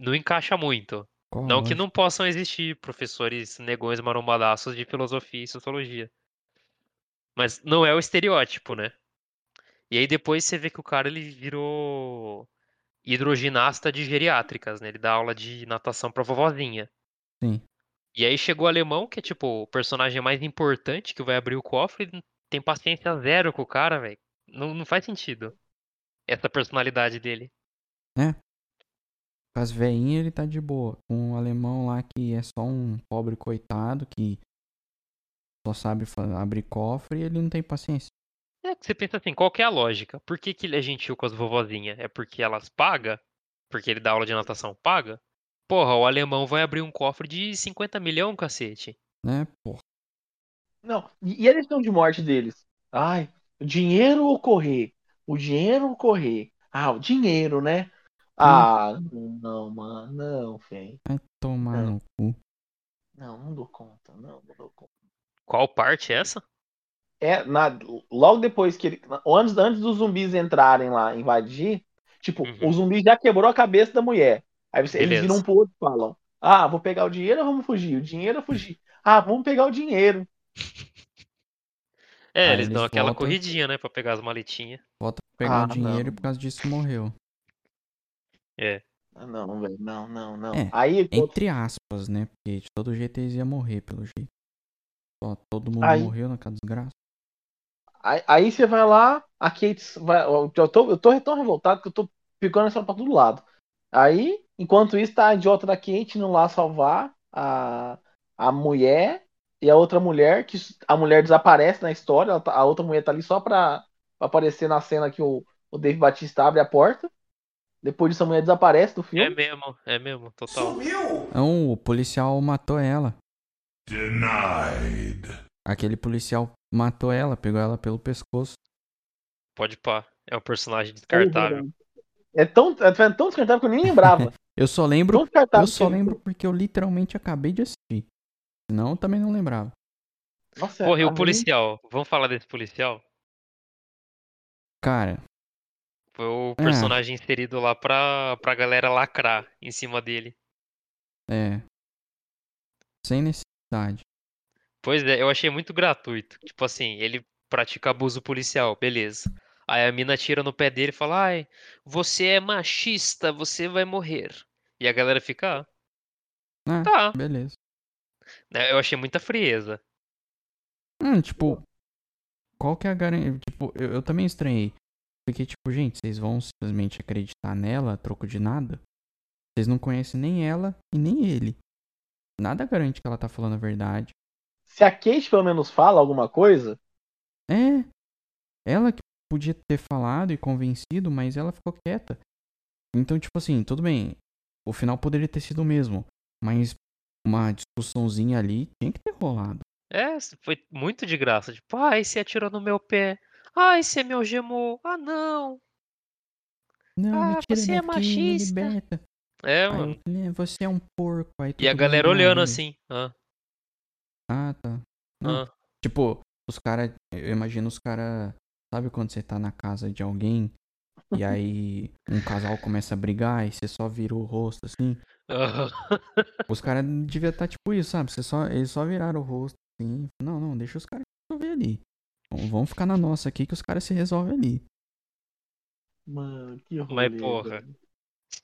Não encaixa muito. a Não que não possam existir professores negões marombadaços de filosofia e sociologia. Mas não é o estereótipo, né? E aí depois você vê que o cara ele virou hidroginasta de geriátricas, né? Ele dá aula de natação pra vovozinha. Sim. E aí chegou o alemão, que é tipo o personagem mais importante que vai abrir o cofre, e tem paciência zero com o cara, velho. Não, não faz sentido. Essa personalidade dele. Com as veinhas ele tá de boa. Com o alemão lá que é só um pobre coitado que só sabe abrir cofre e ele não tem paciência. É que você pensa assim, qual que é a lógica? Por que, que ele é gentil com as vovozinhas? É porque elas pagam? Porque ele dá aula de natação paga? Porra, o alemão vai abrir um cofre de 50 milhões, cacete. Né, porra. Não, e, e a decisão de morte deles? Ai, o dinheiro ou correr? O dinheiro ou correr? Ah, o dinheiro, né? Ah, não, mano, não, velho. Vai tomar É. no cu. Não, não dou conta, não, não dou conta. Qual parte é essa? É, na, logo depois que ele. Antes, antes dos zumbis entrarem lá, invadir, tipo, Uhum. o zumbi já quebrou a cabeça da mulher. Aí você- eles viram um pro outro e falam: Ah, vou pegar o dinheiro ou vamos fugir? O dinheiro ou fugir? Ah, vamos pegar o dinheiro. É, Aí eles dão aquela voltam. corridinha, né? Pra pegar as maletinhas. Volta pra pegar Ah, o dinheiro não. e por causa disso morreu. É. Ah, Não, velho, não, não, não. É, Aí, Entre aspas, né? Porque de todo jeito eles iam morrer, pelo jeito. Só todo mundo Aí- morreu naquela desgraça. Aí, aí você vai lá, a Kate vai. Eu tô, eu tô tão revoltado que eu tô ficando essa pra todo lado. Aí, enquanto isso, tá a idiota da Kate indo lá salvar a, a mulher e a outra mulher, que a mulher desaparece na história, tá- a outra mulher tá ali só pra, pra aparecer na cena que o, o Dave Batista abre a porta. Depois disso, a mulher desaparece do É filme. mesmo, é mesmo, total. Não, o policial matou ela. Denied. Aquele policial matou ela, pegou ela pelo pescoço. Pode pá. É um personagem descartável. É tão, é tão descartável que eu nem lembrava. Eu só lembro, eu só lembro porque eu literalmente acabei de assistir. Senão eu também não lembrava. Nossa, Porra, e o policial? Vamos falar desse policial? Cara, Foi o É. personagem inserido lá pra, pra galera lacrar em cima dele. é. Sem necessidade. Pois é, eu achei muito gratuito. Tipo assim, ele pratica abuso policial, beleza. Aí a mina tira no pé dele e fala: Ai, você é machista, você vai morrer. E a galera fica, ah, Ah, tá. beleza. Né, Eu achei muita frieza. Hum, tipo, qual que é a garantia? Tipo, eu, eu também estranhei. Porque, tipo, gente, vocês vão simplesmente acreditar nela a troco de nada? Vocês não conhecem nem ela e nem ele. Nada garante que ela tá falando a verdade. Se a Kate pelo menos fala alguma coisa, É. Ela que podia ter falado e convencido, mas ela ficou quieta. Então, tipo assim, tudo bem. O final poderia ter sido o mesmo. Mas uma discussãozinha ali tinha que ter rolado. É, foi muito de graça. Tipo, ai, você atirou no meu pé. Ai, você me algemou. Ah, não. Não, Ah, você é daqui, machista. É, Aí mano. falei, "É, você é um porco. Aí E a galera "Ah, olhando beleza." assim. Ah, Ah, tá. Ah. Tipo, os caras. Eu imagino os caras. Sabe quando você tá na casa de alguém e aí um casal começa a brigar e você só vira o rosto assim? aham. Os caras deviam estar tipo isso, sabe? Você só, eles só viraram o rosto assim. Não, não, deixa os caras resolver ali. Vamos- Vamos ficar na nossa aqui que os caras se resolvem ali. Mano, que rolê. Mas, porra.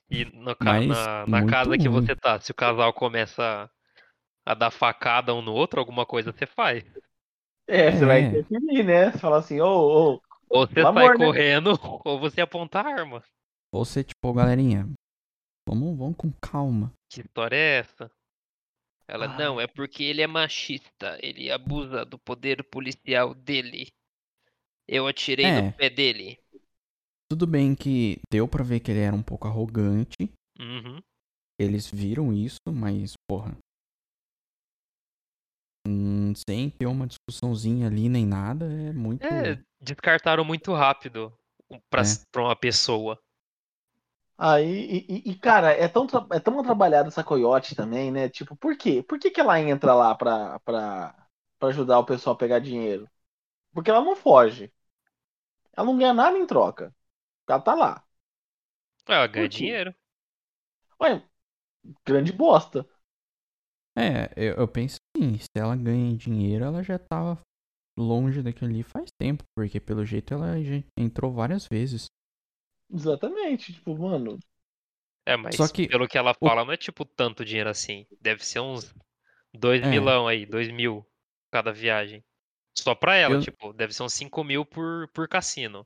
E no ca- Mas na, na casa que ruim. você tá, se o casal começa a dar facada um no outro, alguma coisa você faz. É, você vai É. interferir, né? Você fala assim, ô, ô, Ou você Pelo sai amor, né? correndo, ou você aponta a arma. Ou você, tipo, galerinha, vamos, vamos com calma. Que história é essa? Ela, Ai. não, é porque ele é machista. Ele abusa do poder policial dele. Eu atirei É. no pé dele. Tudo bem que deu pra ver que ele era um pouco arrogante. Uhum. Eles viram isso, mas, porra. Sem ter uma discussãozinha ali nem nada, é muito. É, descartaram muito rápido pra, É. pra uma pessoa. Aí, e, e- e, cara, é tão, é tão trabalhada essa coiote também, né? Tipo, por quê? Por que, que ela entra lá pra, pra, pra ajudar o pessoal a pegar dinheiro? Porque ela não foge. Ela não ganha nada em troca. Ela tá lá. Ela ganha dinheiro. Ué, grande bosta. É, eu, eu penso assim, se ela ganha dinheiro, ela já tava longe daquilo ali faz tempo, porque pelo jeito ela já entrou várias vezes. Exatamente. Tipo, mano. É, mas Só que pelo que ela o- fala, não é tipo tanto dinheiro assim. Deve ser uns 2 É. milão aí, 2 mil cada viagem. Só pra ela, Eu- tipo, deve ser uns 5 mil por, por cassino.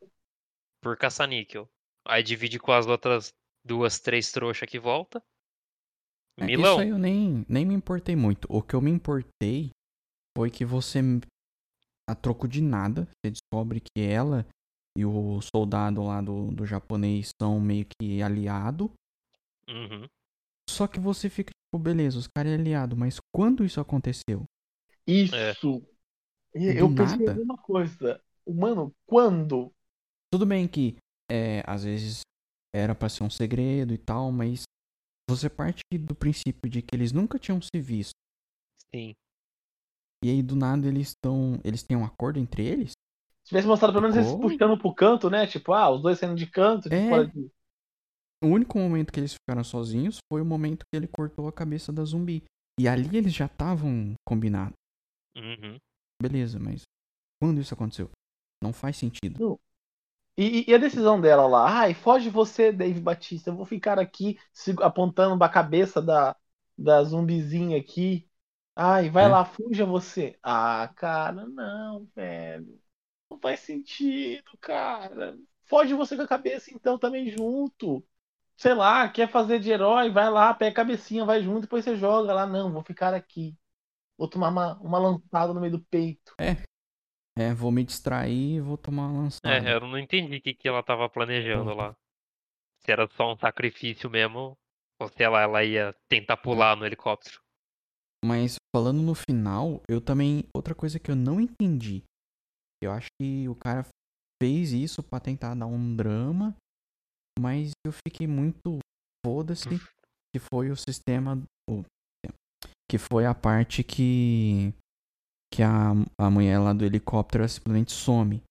Por caça-níquel. Aí divide com as outras duas, três trouxas que volta. É, Milão. Isso aí eu nem, nem me importei muito. O que eu me importei foi que você, a troco de nada, você descobre que ela e o soldado lá do, do japonês são meio que aliado. Uhum. Só que você fica tipo, beleza, os caras é aliado, mas quando isso aconteceu? Isso. E Eu Do pensei a nada? mesma coisa. Mano, quando? Tudo bem que é, às vezes era pra ser um segredo e tal, mas você parte do princípio de que eles nunca tinham se visto. Sim. E aí do nada eles estão. Eles têm um acordo entre eles? Se tivesse mostrado pelo menos eles puxando pro canto, né? Tipo, ah, os dois saindo de canto, tipo, É. de- O único momento que eles ficaram sozinhos foi o momento que ele cortou a cabeça da zumbi. E ali eles já estavam combinados. Uhum. Beleza, mas quando isso aconteceu? Não faz sentido. E, e a decisão dela lá, ai, foge você, Dave Batista, eu vou ficar aqui apontando pra cabeça da, da zumbizinha aqui. Ai, vai É. lá, fuja você. Ah, cara, não, velho. Não faz sentido, cara. Foge você com a cabeça então também junto. Sei lá, quer fazer de herói, vai lá, pega a cabecinha, vai junto, depois você joga lá. Não, vou ficar aqui. Vou tomar uma, uma lançada no meio do peito. É, vou me distrair e vou tomar uma lançada. É, eu não entendi o que, que ela tava planejando lá. Se era só um sacrifício mesmo, ou se ela, ela ia tentar pular no helicóptero. Mas falando no final, eu também. Outra coisa que eu não entendi. Eu acho que o cara fez isso pra tentar dar um drama. Mas eu fiquei muito. Foda-se. Que foi o sistema. o- que foi a parte que. Que a, a mulher lá do helicóptero simplesmente some.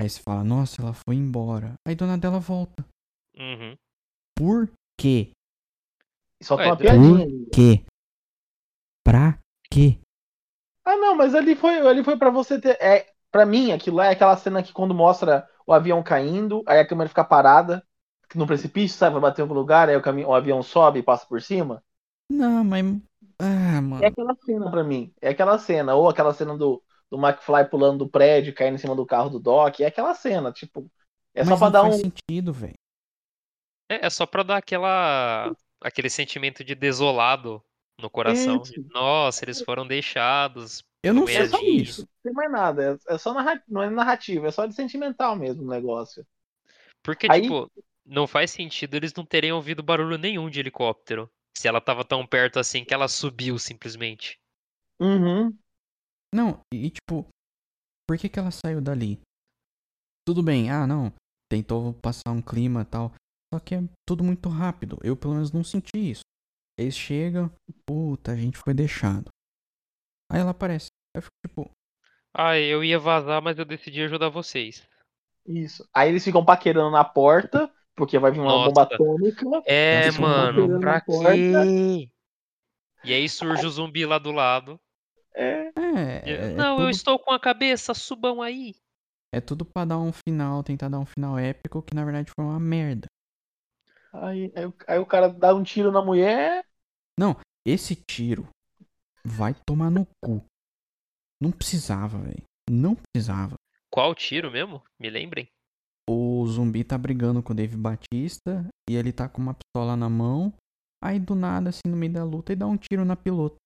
Aí você fala, nossa, ela foi embora. Aí dona dela volta. Uhum. Por quê? Só tem uma por piadinha. ali. Quê? Pra quê? Ah, não, mas ali foi, ali foi para você ter. É, para mim, aquilo lá é aquela cena que quando mostra o avião caindo, aí a câmera fica parada, no precipício, sabe? Vai bater em algum lugar, aí o, caminho, o avião sobe e passa por cima. Não, mas. Ah, mano. É aquela cena pra mim. É aquela cena. Ou aquela cena do, do McFly pulando do prédio, caindo em cima do carro do Doc. É aquela cena, tipo. É só Mas pra não dar faz um. sentido, velho. É, é só pra dar aquela. aquele sentimento de desolado no coração. Isso. Nossa, eles foram deixados. Eu não sei é É só isso. Não tem mais nada. É, é só narra... Não é narrativa, é só de sentimental mesmo o negócio. Porque, Aí- tipo, não faz sentido eles não terem ouvido barulho nenhum de helicóptero. Se ela tava tão perto assim que ela subiu simplesmente. Uhum. Não, e tipo, por que que ela saiu dali? Tudo bem, ah não, tentou passar um clima e tal, só que é tudo muito rápido. Eu pelo menos não senti isso. Eles chegam, puta, a gente foi deixado. Aí ela aparece. Eu fico tipo, Ah, eu ia vazar, mas eu decidi ajudar vocês. Isso. Aí eles ficam paquerando na porta, porque vai vir uma Nossa. bomba atômica. É, mano, pra quê? E aí surge o zumbi lá do lado. É. é, eu, é, Não, eu tudo, estou com a cabeça, subam aí. é tudo pra dar um final, tentar dar um final épico que na verdade foi uma merda. Aí, aí, o- aí o cara dá um tiro na mulher. Esse tiro vai tomar no cu. Não precisava, velho. Não precisava. Qual tiro mesmo? Me lembrem. O zumbi tá brigando com o Dave Batista e ele tá com uma pistola na mão. Aí do nada, assim, no meio da luta, ele dá um tiro na piloto.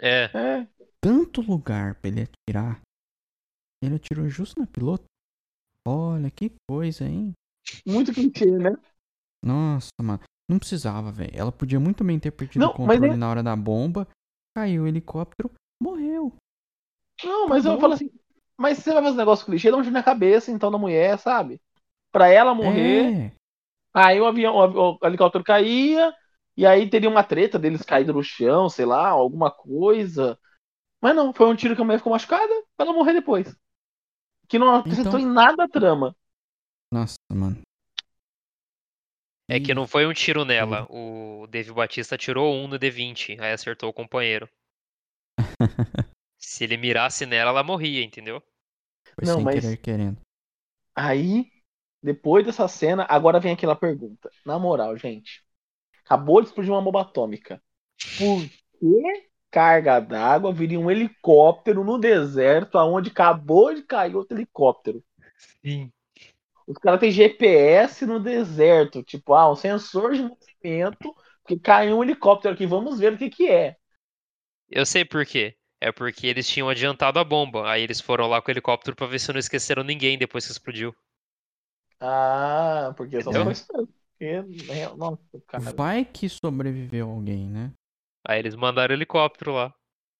É, É. Tanto lugar pra ele atirar. Ele atirou justo na piloto. Olha que coisa, hein? Muito clichê, né? Nossa, mano. Não precisava, velho. Ela podia muito bem ter perdido Não, o controle é- na hora da bomba. Caiu o helicóptero, morreu. Não, mas eu Acabou. falo assim. Mas você vai fazer um negócio clichê, dá um tiro na cabeça, então, da mulher, sabe? Pra ela morrer. É. Aí o avião, o, helicóptero caía, e aí teria uma treta deles caído no chão, sei lá, alguma coisa. Mas não, foi um tiro que a mulher ficou machucada pra ela morrer depois. Que não acrescentou Então- em nada a trama. Nossa, mano. é que não foi um tiro nela. O Dave Batista tirou um no D20, aí acertou o companheiro. Se ele mirasse nela, ela morria, entendeu? Foi Não, sem mas- querer querendo. Aí, depois dessa cena, agora vem aquela pergunta. Na moral, gente. Acabou de explodir uma bomba atômica. Por que carga d'água viria um helicóptero no deserto aonde acabou de cair outro helicóptero? Sim. Os caras têm GPS no deserto. Tipo, ah, um sensor de movimento. Porque caiu um helicóptero aqui. Vamos ver o que que é. Eu sei por quê. É porque eles tinham adiantado a bomba. Aí eles foram lá com o helicóptero pra ver se não esqueceram ninguém depois que explodiu. Ah, porque só foi. Porque, né, Nossa, cara. Vai que sobreviveu alguém, né? Aí eles mandaram o helicóptero lá.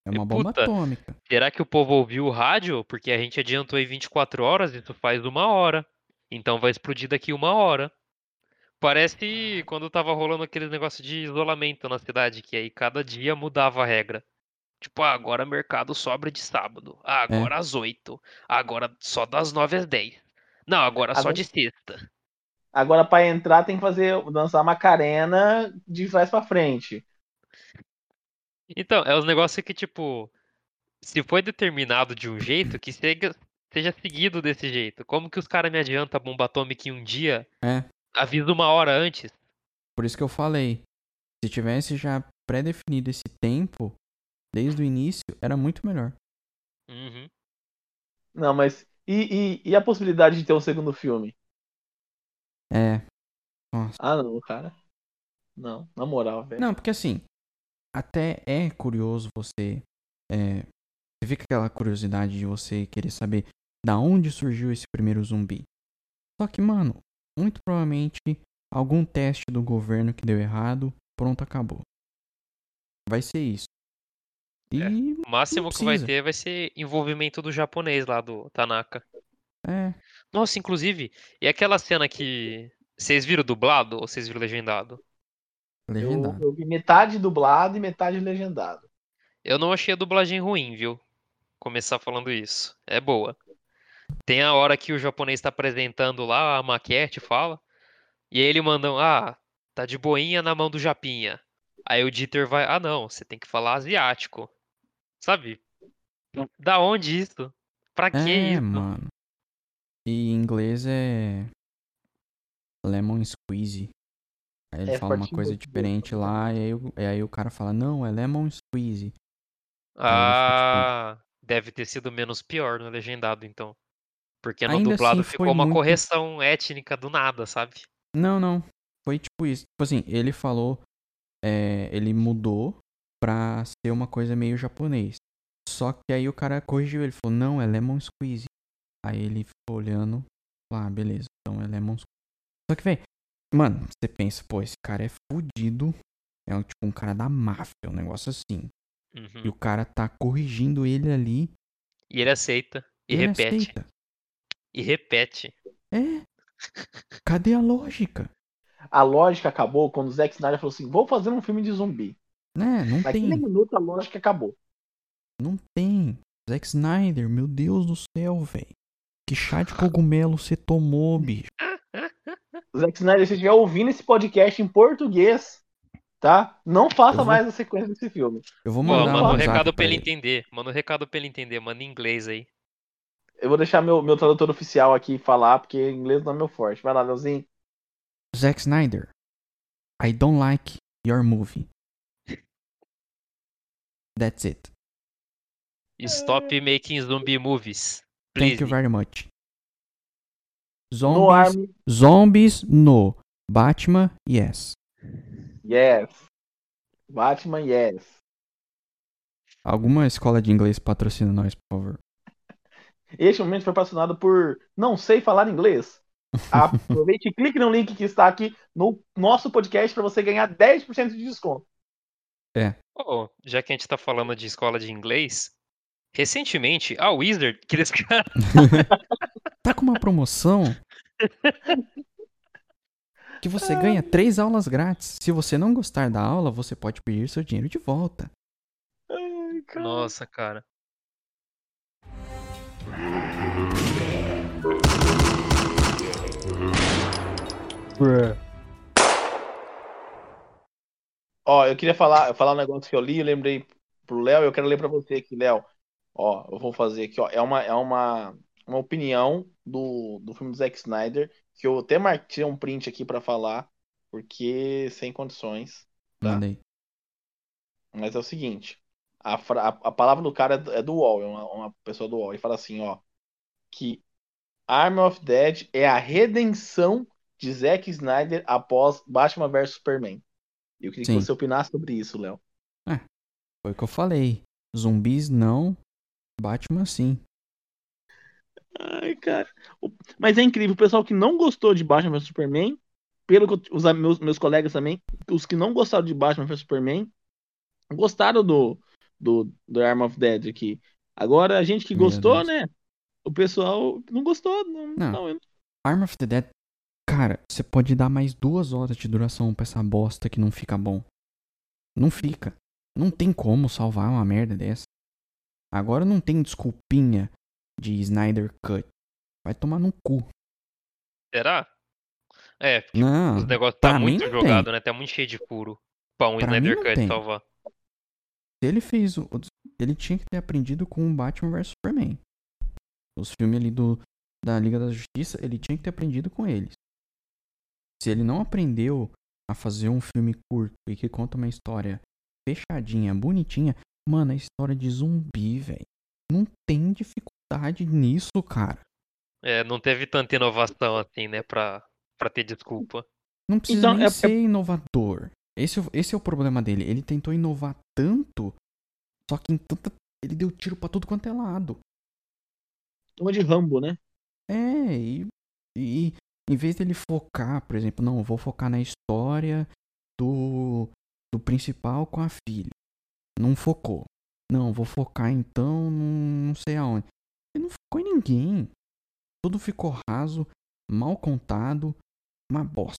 É E uma bomba puta, atômica. Será que o povo ouviu o rádio? Porque a gente adiantou em 24 horas, isso faz uma hora. Então vai explodir daqui uma hora. Parece quando tava rolando aquele negócio de isolamento na cidade, que aí cada dia mudava a regra. Tipo, ah, agora mercado sobra de sábado. Ah, agora às 8. Agora só das 9 às 10. Não, agora só Agora- de sexta. Agora, pra entrar, tem que fazer dançar Macarena de trás pra frente. Então, é os negócios que, tipo, se foi determinado de um jeito, que seja, seja seguido desse jeito. Como que os caras me adiantam a bomba atômica em um dia? É. Avisa uma hora antes. Por isso que eu falei. Se tivesse já pré-definido esse tempo, desde o início, era muito melhor. Uhum. Não, mas. E, e, e a possibilidade de ter um segundo filme? É. Nossa. Ah, não, cara. Não, na moral, velho. Não, porque assim, até é curioso você. É, você fica aquela curiosidade de você querer saber da onde surgiu esse primeiro zumbi. Só que, mano, muito provavelmente algum teste do governo que deu errado, pronto, acabou. Vai ser isso. E É. O máximo que vai ter vai ser envolvimento do japonês lá, do Tanaka. é, Nossa, inclusive, e aquela cena que. Vocês viram dublado ou vocês viram legendado? eu, legendado. eu vi metade dublado e metade legendado. Eu não achei a dublagem ruim, viu? Começar falando isso. É boa. Tem a hora que o japonês tá apresentando lá a maquete, fala. E aí ele manda, ah, tá de boinha na mão do Japinha. Aí o Dieter vai, ah não, você tem que falar asiático. Sabe? Da onde isso? Pra que É, isso? mano. E em inglês é. Lemon squeeze. Aí ele É fala uma coisa português, diferente né? lá, e aí, o- e aí o cara fala, não, é lemon squeeze. Ah, deve ter sido menos pior no legendado, então. Porque no Ainda dublado assim, ficou uma muito- correção étnica do nada, sabe? Não, não. Foi tipo isso. Tipo assim, ele falou. é, ele mudou pra ser uma coisa meio japonês. Só que aí o cara corrigiu, ele falou, não, é lemon squeeze. Aí ele ficou olhando. Ah, beleza, então é lemon squeeze. Só que, velho, mano, você pensa, pô, esse cara é fudido É um, tipo um cara da máfia, um negócio assim. Uhum. E o cara tá corrigindo ele ali. E ele aceita. E ele repete. aceita. E repete. É. Cadê a lógica? A lógica acabou quando o Zack Snyder falou assim: vou fazer um filme de zumbi. Né? Não Naquele tem. minuto a lógica acabou. Não tem. Zack Snyder, meu Deus do céu, velho. Que chá de cogumelo você tomou, bicho? Zack Snyder, se você estiver ouvindo esse podcast em português, tá? Não faça vou- mais a sequência desse filme. Eu vou mandar manda um um recado pra ele. entender. Manda um recado pra ele entender. Manda em inglês aí. Eu vou deixar meu, meu tradutor oficial aqui falar, porque inglês não é meu forte. Vai lá, Leozinho. Zack Snyder, I don't like your movie. That's it. Stop making zombie movies. Thank Please. you very much. No Zombies, Army. zombies, no. Batman, yes. Yes. Batman, yes. Alguma escola de inglês patrocina nós, por favor. Este momento foi patrocinado por Não Sei Falar Inglês. Aproveite e clique no link que está aqui no nosso podcast para você ganhar 10% de desconto. Oh, já que a gente tá falando de escola de inglês, recentemente a Wizard, aqueles caras. Tá com uma promoção que você ganha três aulas grátis. Se você não gostar da aula, você pode pedir seu dinheiro de volta. Ai, cara. Nossa, cara. Ó, eu queria falar, falar um negócio que eu li, eu lembrei pro Léo, e eu quero ler pra você aqui, Léo. Ó, eu vou fazer aqui, ó. É uma, é uma, uma opinião do, do filme do Zack Snyder, que eu até marquei um print aqui pra falar, porque sem condições. Tá. Mandei. Mas é o seguinte, a, a, a palavra do cara é do- é do UOL, é uma, uma pessoa do UOL, e fala assim, ó, que Army of Dead é a redenção de Zack Snyder após Batman vs Superman. Eu queria Sim. que você opinasse sobre isso, Léo. Foi o que eu falei. Zumbis não, Batman sim. Ai, cara. Mas é incrível, o pessoal que não gostou de Batman vs Superman, pelo que eu- os meus, meus colegas também, os que não gostaram de Batman vs Superman, gostaram do, do, do Arm of Dead aqui. Agora, a gente que Meu gostou, Deus. né? O pessoal não gostou. Não, Não. não, eu- Arm of the Dead. Cara, você pode dar mais duas horas de duração pra essa bosta que não fica bom. Não fica. Não tem como salvar uma merda dessa. Agora não tem desculpinha de Snyder Cut. Vai tomar no cu. Será? É, porque Não. os negócios pra tá muito jogado, né? Tá muito cheio de furo. Pra um Pra mim Snyder não Cut tem. salvar. Se ele fez o. Ele tinha que ter aprendido com o Batman vs Superman. Os filmes ali do, da Liga da Justiça, ele tinha que ter aprendido com eles. Se ele não aprendeu a fazer um filme curto e que conta uma história fechadinha, bonitinha, mano, é história de zumbi, velho. Não tem dificuldade nisso, cara. É, não teve tanta inovação assim, né? Pra, pra ter desculpa. Não precisa Então, nem é- ser inovador. Esse, é o- esse é o problema dele. Ele tentou inovar tanto, só que em tanta. Ele deu tiro pra tudo quanto é lado. Toma de Rambo, né? É, e, e em vez dele focar, por exemplo, não, vou focar na história do, do principal com a filha. Não focou. Não, vou focar então num- não sei aonde. Ele não focou em ninguém. Tudo ficou raso, mal contado, uma bosta.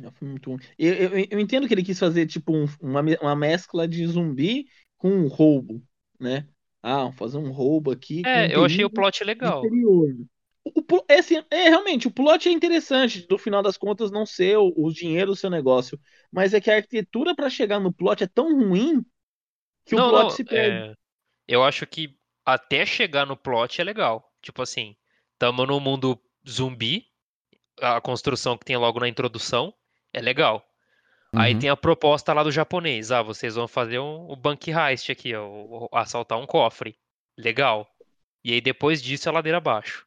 É, foi muito ruim. Eu, eu, eu entendo que ele quis fazer tipo um- uma, uma mescla de zumbi com um roubo, né? Ah, vou fazer um roubo aqui. um É, eu achei o plot legal. exterior. O, é, assim, é, realmente, o plot é interessante, no final das contas, não ser o, o dinheiro o seu negócio. Mas é que a arquitetura para chegar no plot é tão ruim que não, o plot não, se perde. é, eu acho que até chegar no plot é legal. Tipo assim, tamo num mundo zumbi, a construção que tem logo na introdução é legal. Aí Uhum. tem a proposta lá do japonês. Ah, vocês vão fazer um, o bank heist aqui, ó, assaltar um cofre. Legal. E aí depois disso é ladeira abaixo.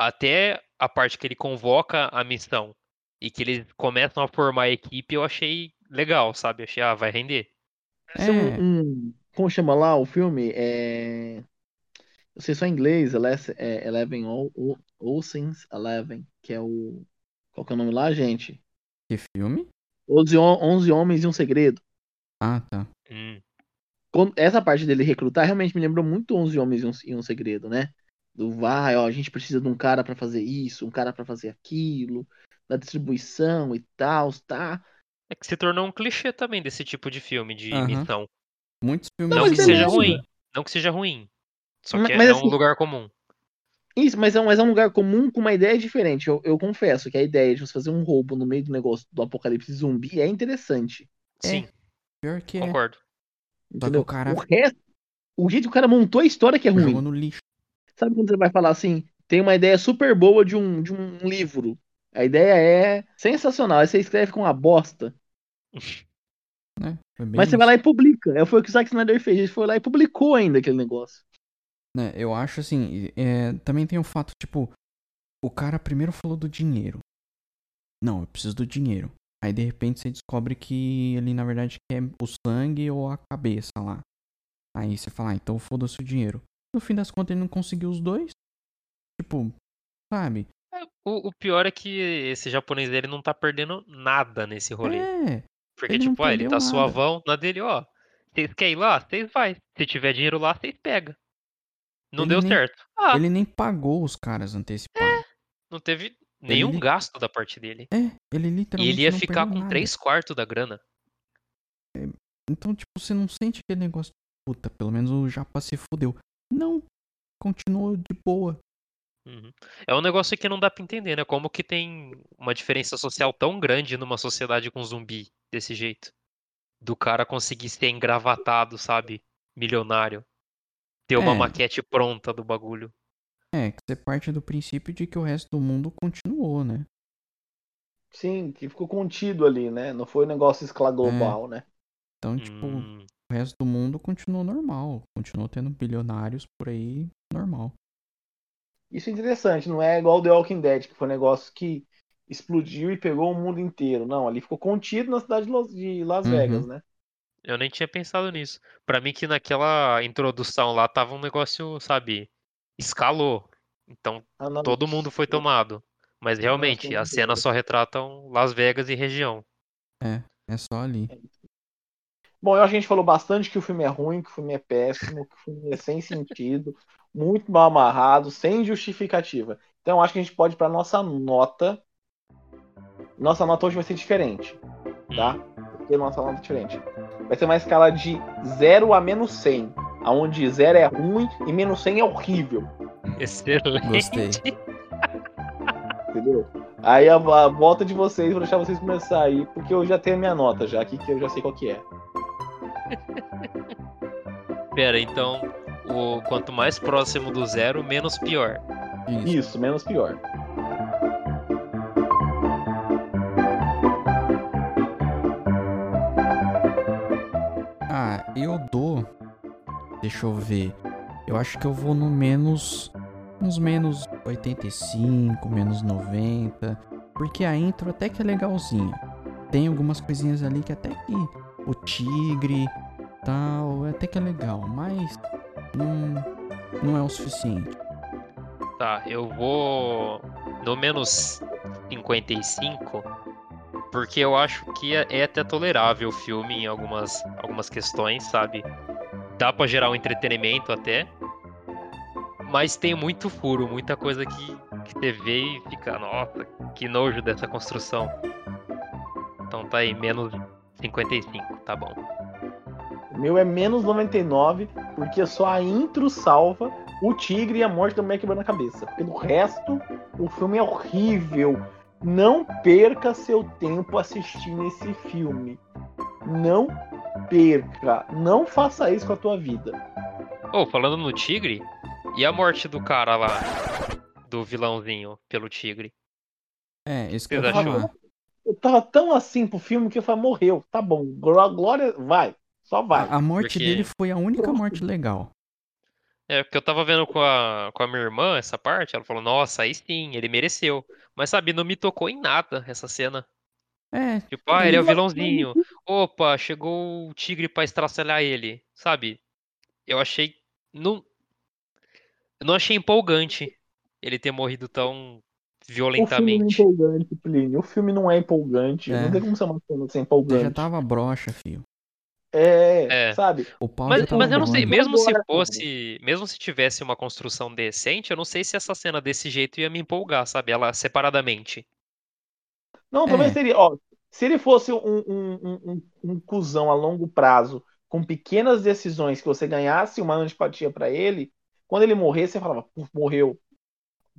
Até a parte que ele convoca a missão e que eles começam a formar a equipe, eu achei legal, sabe? Achei, ah, vai render. Parece É. um, um- Como chama lá o filme? É... Eu sei só em inglês, é Eleven Ocean's Eleven, que é o. Qual que é o nome lá, gente? Que filme? 11, 11 Homens e um Segredo. Ah, tá. Hum. Essa parte dele recrutar realmente me lembrou muito 11 Homens e um, e um Segredo, né? Do vai, ó, a gente precisa de um cara pra fazer isso, um cara pra fazer aquilo, da distribuição e tal, tá? É que se tornou um clichê também desse tipo de filme, de Aham. missão. Muitos filmes. Não mas que seja beleza. ruim. Não que seja ruim. Só Mas- que é- mas é assim- um lugar comum. Isso, mas é, um, mas é um lugar comum com uma ideia diferente. Eu, eu confesso que a ideia de você fazer um roubo no meio do negócio do apocalipse zumbi é interessante. É, Sim, Pior que é. concordo. Entendeu? o cara- resto, o jeito que o cara montou a história que é ruim. Jogou no lixo. Sabe quando você vai falar assim, tem uma ideia super boa de um, de um livro. A ideia é sensacional. Aí você escreve com uma bosta. Bem Mas você isso. vai lá e publica. É, Foi o que o Zack Snyder fez. Ele foi lá e publicou ainda aquele negócio. né, eu acho assim, é, também tem o fato, tipo, o cara primeiro falou do dinheiro. Não, eu preciso do dinheiro. Aí de repente você descobre que ele na verdade quer o sangue ou a cabeça lá. Aí você fala, ah, então foda-se o dinheiro. No fim das contas ele não conseguiu os dois. Tipo, sabe? O, o pior é que esse japonês dele não tá perdendo nada nesse rolê. É, Porque, ele tipo, ah, ele tá nada. suavão na dele, ó. Vocês querem ir lá? Vocês vai. Se tiver dinheiro lá, vocês pegam. Não Ele deu nem- certo. Ah, ele nem pagou os caras antecipados. não teve nenhum Ele- gasto da parte dele. É, ele E literalmente ele ia ficar com nada. três quartos da grana. Então, tipo, você não sente aquele negócio de puta, pelo menos o Japa se fudeu. Continuou de boa. Uhum. É um negócio que não dá pra entender, né? Como que tem uma diferença social tão grande numa sociedade com zumbi desse jeito. Do cara conseguir ser engravatado, sabe? Milionário. Ter uma É. maquete pronta do bagulho. É, que você parte do princípio de que o resto do mundo continuou, né? Sim, que ficou contido ali, né? Não foi um negócio escala global, né? Então, tipo, Hum, o resto do mundo continuou normal. Continuou tendo bilionários por aí, normal. Isso é interessante, não é igual The Walking Dead, que foi um negócio que explodiu e pegou o mundo inteiro. Não, ali ficou contido na cidade de Las Uhum. Vegas, né? eu nem tinha pensado nisso. Pra mim que naquela introdução lá tava um negócio, sabe? Escalou. Então Ah, não, todo mundo foi tomado. Mas realmente, as cenas só retratam Las Vegas e região. É só ali. Bom, eu acho que a gente falou bastante que o filme é ruim, que o filme é péssimo, que o filme é sem sentido, muito mal amarrado, sem justificativa. Então eu acho que a gente pode ir para nossa nota. Nossa nota hoje vai ser diferente, tá? Porque nossa nota é diferente. Vai ser uma escala de 0 a menos 100, aonde 0 é ruim e menos 100 é horrível, Excelente. Gostei. entendeu? Aí a, a volta de vocês, vou deixar vocês começar aí, porque eu já tenho a minha nota já aqui, que eu já sei qual que é. Pera, então, o quanto mais próximo do zero, menos pior. Isso. Isso, menos pior. Ah, eu dou. Deixa eu ver. Eu acho que eu vou no menos. Uns menos 85, menos 90. Porque a intro até que é legalzinha. Tem algumas coisinhas ali que até que. O tigre tal. Até que é legal. Mas. Não. Não é o suficiente. Tá, eu vou no menos 55, porque eu acho que é, é até tolerável o filme em algumas, algumas questões, sabe? Dá pra gerar um entretenimento até, mas tem muito furo, muita coisa que, que você vê e fica, nossa, que nojo dessa construção. Então tá aí, menos 55, tá bom. O meu é menos 99, porque só a intro salva o tigre e a morte da mulher quebrando a cabeça. Do resto, o filme é horrível. Não perca seu tempo assistindo esse filme. Não perca. Não faça isso com a tua vida. Oh, falando no tigre, e a morte do cara lá, do vilãozinho pelo tigre? É, isso que eu acham? falar. Eu tava tão assim pro filme que eu falei, morreu. Tá bom. Gló- Glória, vai. Só vai. A, a morte Porque- dele foi a única morte legal. É, porque eu tava vendo com a, com a minha irmã essa parte, ela falou, nossa, aí sim, ele mereceu. Mas sabe, não me tocou em nada essa cena. É, Tipo, ah, ele é o vilãozinho. Opa, chegou o tigre pra estraçalhar ele. Sabe? Eu achei. Não, eu não achei empolgante ele ter morrido tão, violentamente. O filme não é empolgante, Plínio. O filme não é empolgante. É. Não tem como ser uma cena sem empolgante. já tava broxa, filho. É, É. sabe? Mas, tava mas eu não sei, mesmo se fosse, mesmo se tivesse uma construção decente, eu não sei se essa cena desse jeito ia me empolgar, sabe? Ela separadamente. Não, também É. seria, ó, se ele fosse um, um, um, um, um cuzão a longo prazo, com pequenas decisões que você ganhasse uma antipatia pra ele, quando ele morrer, você falava, "Puf, morreu.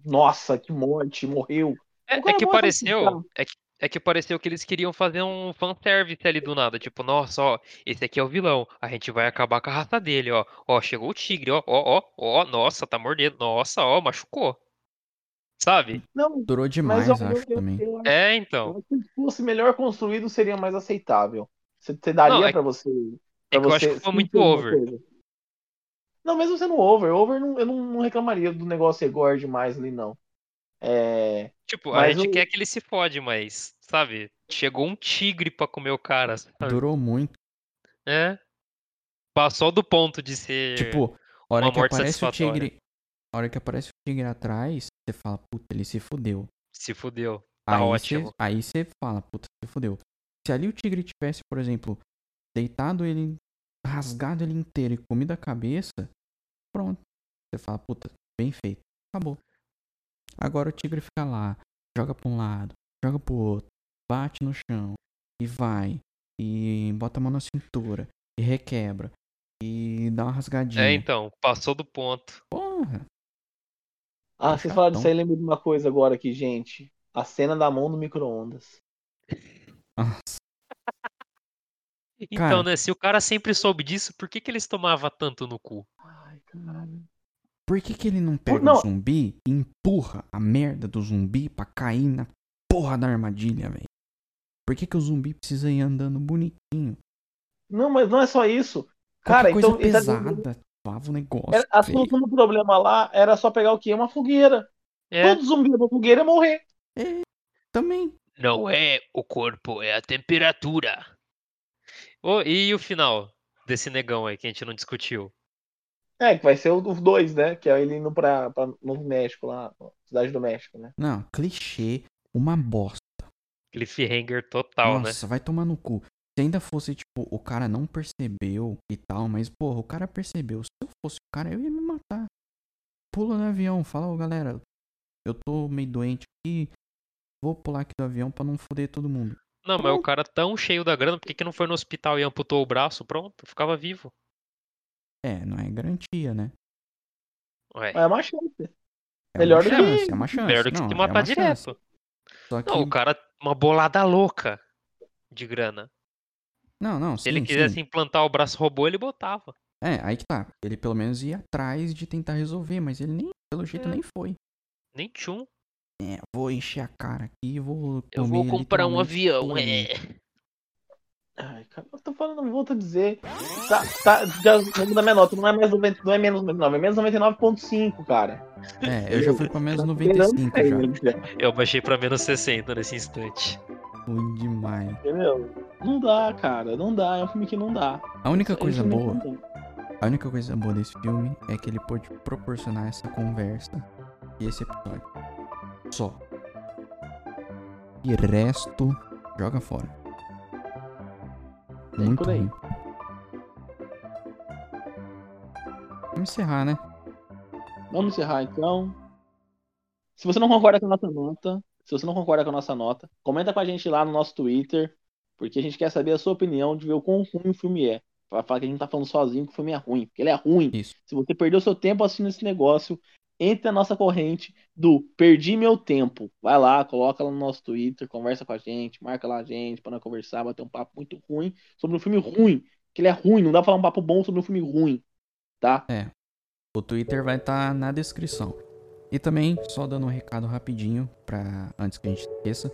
Nossa, que morte, morreu. É, cara é que pareceu, é que, é que pareceu que eles queriam fazer um fanservice ali do nada, tipo, nossa, ó, esse aqui é o vilão, a gente vai acabar com a raça dele, ó, ó, chegou o tigre, ó, ó, ó, ó, nossa, tá mordendo, nossa, ó, machucou. Sabe? Não, Durou mas demais, eu, acho eu, eu, também. eu acho É, então. se fosse melhor construído, seria mais aceitável. Você, você daria Não, é- pra você. É Pra que eu acho você que foi muito over. coisa. Não, mesmo sendo over, over não- eu não, não reclamaria do negócio ser gore demais ali, não. É, Tipo, a Mas gente o- quer que ele se fode, mas, sabe? Chegou um tigre pra comer o cara, sabe? Durou muito. É. Passou do ponto de ser. Tipo, a hora uma que morte aparece o tigre. A hora que aparece o tigre atrás, você fala, puta, ele se fudeu. Se fudeu. Tá Aí ótimo. você, aí você fala, puta, se fudeu. Se ali o tigre tivesse, por exemplo, deitado ele, rasgado ele inteiro e comido a cabeça, pronto. Você fala, puta, bem feito. Acabou. Agora o tigre fica lá, joga pra um lado, joga pro outro, bate no chão, e vai, e bota a mão na cintura, e requebra, e dá uma rasgadinha. É, então, passou do ponto. Porra. Ah, vocês falaram disso aí, lembro de uma coisa agora aqui, gente. A cena da mão no micro-ondas. Nossa. Então, Cara. né, se o cara sempre soube disso, por que, que eles tomavam tanto no cu? Ai, caralho. Por que, que ele não pega não. o zumbi e empurra a merda do zumbi pra cair na porra da armadilha, velho? Por que, que o zumbi precisa ir andando bonitinho? Não, mas não é só isso. Cara, Qualquer coisa então. tá pesada, suava o negócio. era- a solução do problema lá era só pegar o quê? Uma fogueira. É, Todo zumbi da fogueira ia morrer. Também. não é o corpo, é a temperatura. Ô, e o final desse negão aí que a gente não discutiu? É, que vai ser o dos dois, né? Que é ele indo pra, pra Novo México lá, Cidade do México, né? Não, clichê, uma bosta. Cliffhanger total, né? Nossa, vai tomar no cu. Se ainda fosse, tipo, o cara não percebeu e tal, mas, porra, o cara percebeu. Se eu fosse o cara, eu ia me matar. Pula no avião, fala, ô galera, eu tô meio doente aqui, vou pular aqui do avião pra não foder todo mundo. Não, mas o cara tão cheio da grana, por que, que não foi no hospital e amputou o braço? Pronto, ficava vivo. É, não é garantia, né? Ué, Mas é uma chance. É Melhor uma do que- chance, é uma chance. melhor do que não, se é matar chance. direto. Só que, Não, o cara, uma bolada louca de grana. não, não, Se sim, ele quisesse sim. implantar o braço robô, ele botava. É, aí que tá. Ele pelo menos ia atrás de tentar resolver, mas ele nem, pelo jeito, É. nem foi. Nem tchum. É, vou encher a cara aqui e vou Eu vou comprar um avião, é. Ai, cara, eu tô falando, volto a dizer. Tá, tá, já vamos da minha nota, não é mais 90, não é menos 99, é menos 99.5, cara. É, eu já fui pra menos Tá 95 já. esperando aí, Eu baixei pra menos 60 nesse instante. Ruim demais. Entendeu? Não dá, cara, não dá, é um filme que não dá. A única É um coisa boa, a única coisa boa desse filme é que ele pode proporcionar essa conversa e esse episódio. Só. E resto, joga fora. Bem Muito por aí. ruim. Vamos encerrar, né? Vamos encerrar então. Se você não concorda com a nossa nota, se você não concorda com a nossa nota, comenta com a gente lá no nosso Twitter, porque a gente quer saber a sua opinião de ver o quão ruim o filme é. Pra falar que a gente tá falando sozinho que o filme é ruim, porque ele é ruim. Isso. Se você perdeu seu tempo assistindo esse negócio, entre na nossa corrente do Perdi Meu Tempo. Vai lá, coloca lá no nosso Twitter, conversa com a gente, marca lá a gente nós conversar, bater um papo muito ruim sobre um filme ruim. Que ele é ruim, não dá pra falar um papo bom sobre um filme ruim, tá? O Twitter vai estar na descrição. E também, só dando um recado rapidinho, pra, antes que a gente esqueça,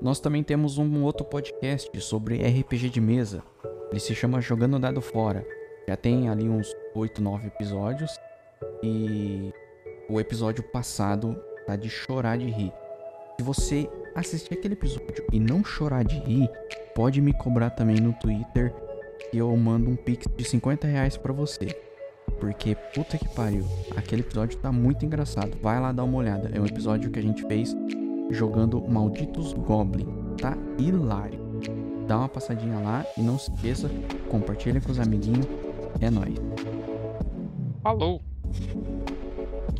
nós também temos um outro podcast sobre RPG de mesa. Ele se chama Jogando Dado Fora. Já tem ali uns 8, 9 episódios. E o episódio passado tá de chorar de rir. Se você assistir aquele episódio e não chorar de rir, pode me cobrar também no Twitter que eu mando um pix de 50 reais pra você. porque puta que pariu. Aquele episódio tá muito engraçado. Vai lá dar uma olhada. É um episódio que a gente fez jogando Malditos Goblin. Tá hilário. Dá uma passadinha lá e não se esqueça, compartilha com os amiguinhos. É nóis. Falou!